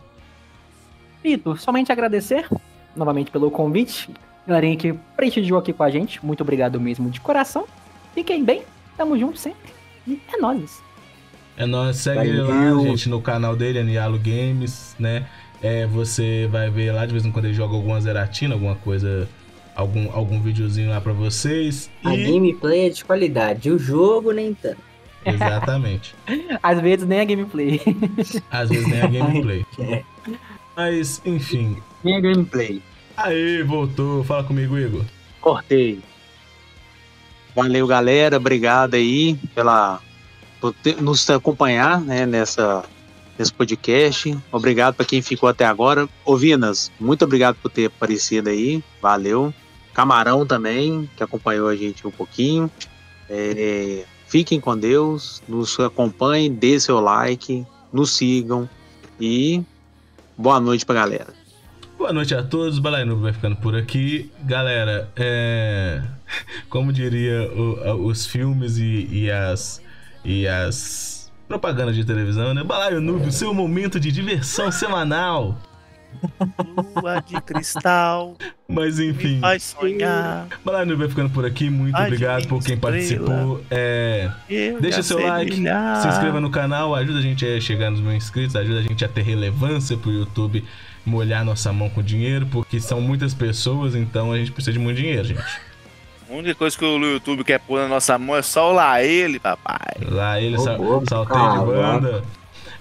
Vitor, somente agradecer novamente pelo convite. Galerinha que prestigiou aqui com a gente, muito obrigado mesmo de coração. Fiquem bem, tamo junto sempre. E é nóis. É nóis, segue ele lá, gente, no canal dele, Anialo Games, né? É, você vai ver lá, de vez em quando ele joga alguma zeratina, alguma coisa, algum, algum videozinho lá pra vocês. A gameplay é de qualidade, o jogo nem tanto. Exatamente. Às vezes nem a gameplay. Às vezes nem a gameplay. É. Mas, enfim. Minha gameplay. Aí, voltou. Fala comigo, Igor. Cortei. Valeu, galera. Obrigado aí pela por ter- nos acompanhar né, nessa, nesse podcast. Obrigado para quem ficou até agora. Ovinas, muito obrigado por ter aparecido aí. Valeu. Camarão também, que acompanhou a gente um pouquinho. É, fiquem com Deus, nos acompanhem, dê seu like, nos sigam e boa noite pra galera. Boa noite a todos, Balainubo vai ficando por aqui. Galera, é... como diria o- os filmes e, e as, e as propagandas de televisão, né? Balaio o seu momento de diversão semanal. Lua de cristal. Mas enfim. Vai sonhar. Noob vai ficando por aqui. Muito Ai, obrigado por quem estrela. participou. É... Deixa seu like, brilhar. se inscreva no canal, ajuda a gente a chegar nos mil inscritos, ajuda a gente a ter relevância pro YouTube molhar nossa mão com dinheiro, porque são muitas pessoas, então a gente precisa de muito dinheiro, gente. A única coisa que o YouTube quer pôr na nossa mão é só lá ele, papai. Lá ele, Ô, sa bobo, salteio de banda.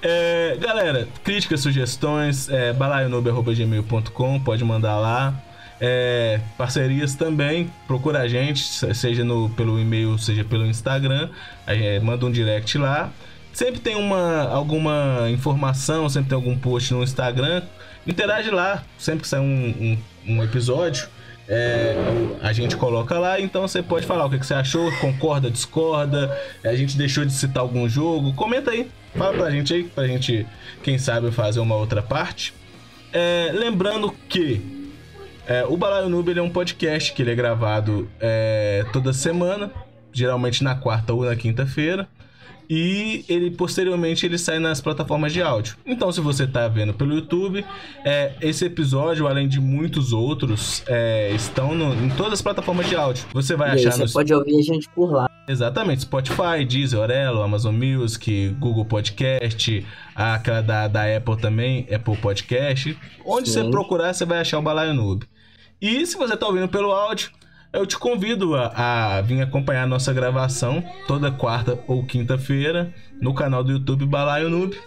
É, galera, críticas, sugestões, é, balaionube.gmail.com, pode mandar lá. É, parcerias também, procura a gente, se- seja no, pelo e-mail, seja pelo Instagram, é, manda um direct lá. Sempre tem uma, alguma informação, sempre tem algum post no Instagram, interage lá, sempre que sai um, um, um episódio. é, a gente coloca lá, então você pode falar o que, que você achou, concorda, discorda, a gente deixou de citar algum jogo, comenta aí, fala pra gente aí, pra gente, quem sabe, fazer uma outra parte. É, lembrando que é, o Balaio Noob é um podcast que ele é gravado é, toda semana, geralmente na quarta ou na quinta-feira. E ele posteriormente ele sai nas plataformas de áudio. Então, se você tá vendo pelo YouTube, é, esse episódio, além de muitos outros, é, estão no- em todas as plataformas de áudio. Você vai E aí, achar você pode ouvir a gente por lá. Exatamente, Spotify, Deezer, Orelo, Amazon Music, Google Podcast, aquela da, da Apple também, Apple Podcast. Onde Sim. você procurar, você vai achar o Balaio Noob. E se você tá ouvindo pelo áudio, eu te convido a, a vir acompanhar a nossa gravação toda quarta ou quinta-feira no canal do YouTube Balaio Noob.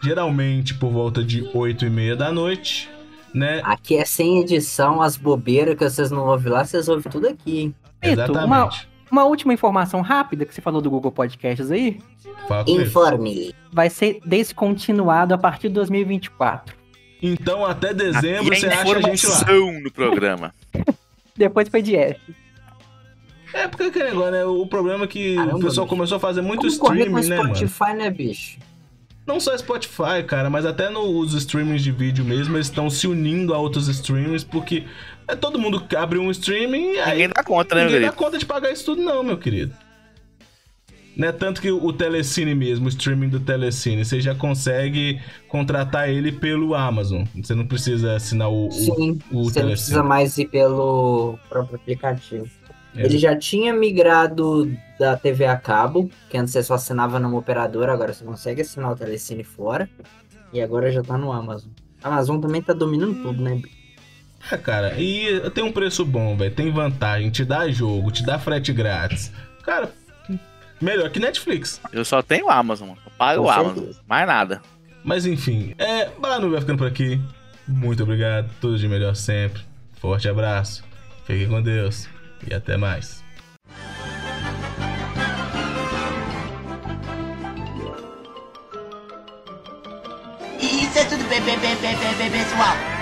Geralmente por volta de 8 e meia da noite, né? Aqui é sem edição, as bobeiras que vocês não ouvem lá, vocês ouvem tudo aqui, hein? Vitor, uma, uma última informação rápida que você falou do Google Podcasts aí. Informe. Vai ser descontinuado a partir de 2024. Então até dezembro Aqui você é acha a gente lá. informação no programa. Depois foi de F. É porque aquele negócio, né? O problema é que Caramba, o pessoal bicho. começou a fazer muito Como correr com streaming, né, mano? Spotify, né, bicho? Não só Spotify, cara, mas até nos streamings de vídeo mesmo, eles estão se unindo a outros streamings, porque é todo mundo que abre um streaming e aí. Ninguém dá conta, né, meu Ninguém dá querido? conta de pagar isso tudo, não, meu querido. Né? Tanto que o Telecine mesmo, o streaming do Telecine, você já consegue contratar ele pelo Amazon. Você não precisa assinar o, o, Sim, o você não precisa mais ir pelo próprio aplicativo. É. Ele já tinha migrado da TV a cabo, que antes você só assinava numa operadora, agora você consegue assinar o Telecine fora. E agora já tá no Amazon. A Amazon também tá dominando tudo, né? É, cara, e tem um preço bom, velho. Tem vantagem, te dá jogo, te dá frete grátis. Cara, melhor que Netflix. Eu só tenho Amazon, mano. Eu pago o Amazon. certeza. Mais nada. Mas enfim, é. Balanu vai ficando por aqui. Muito obrigado, tudo de melhor sempre. Forte abraço, fique com Deus e até mais. Isso é tudo bem, bem, bem, bem, pessoal.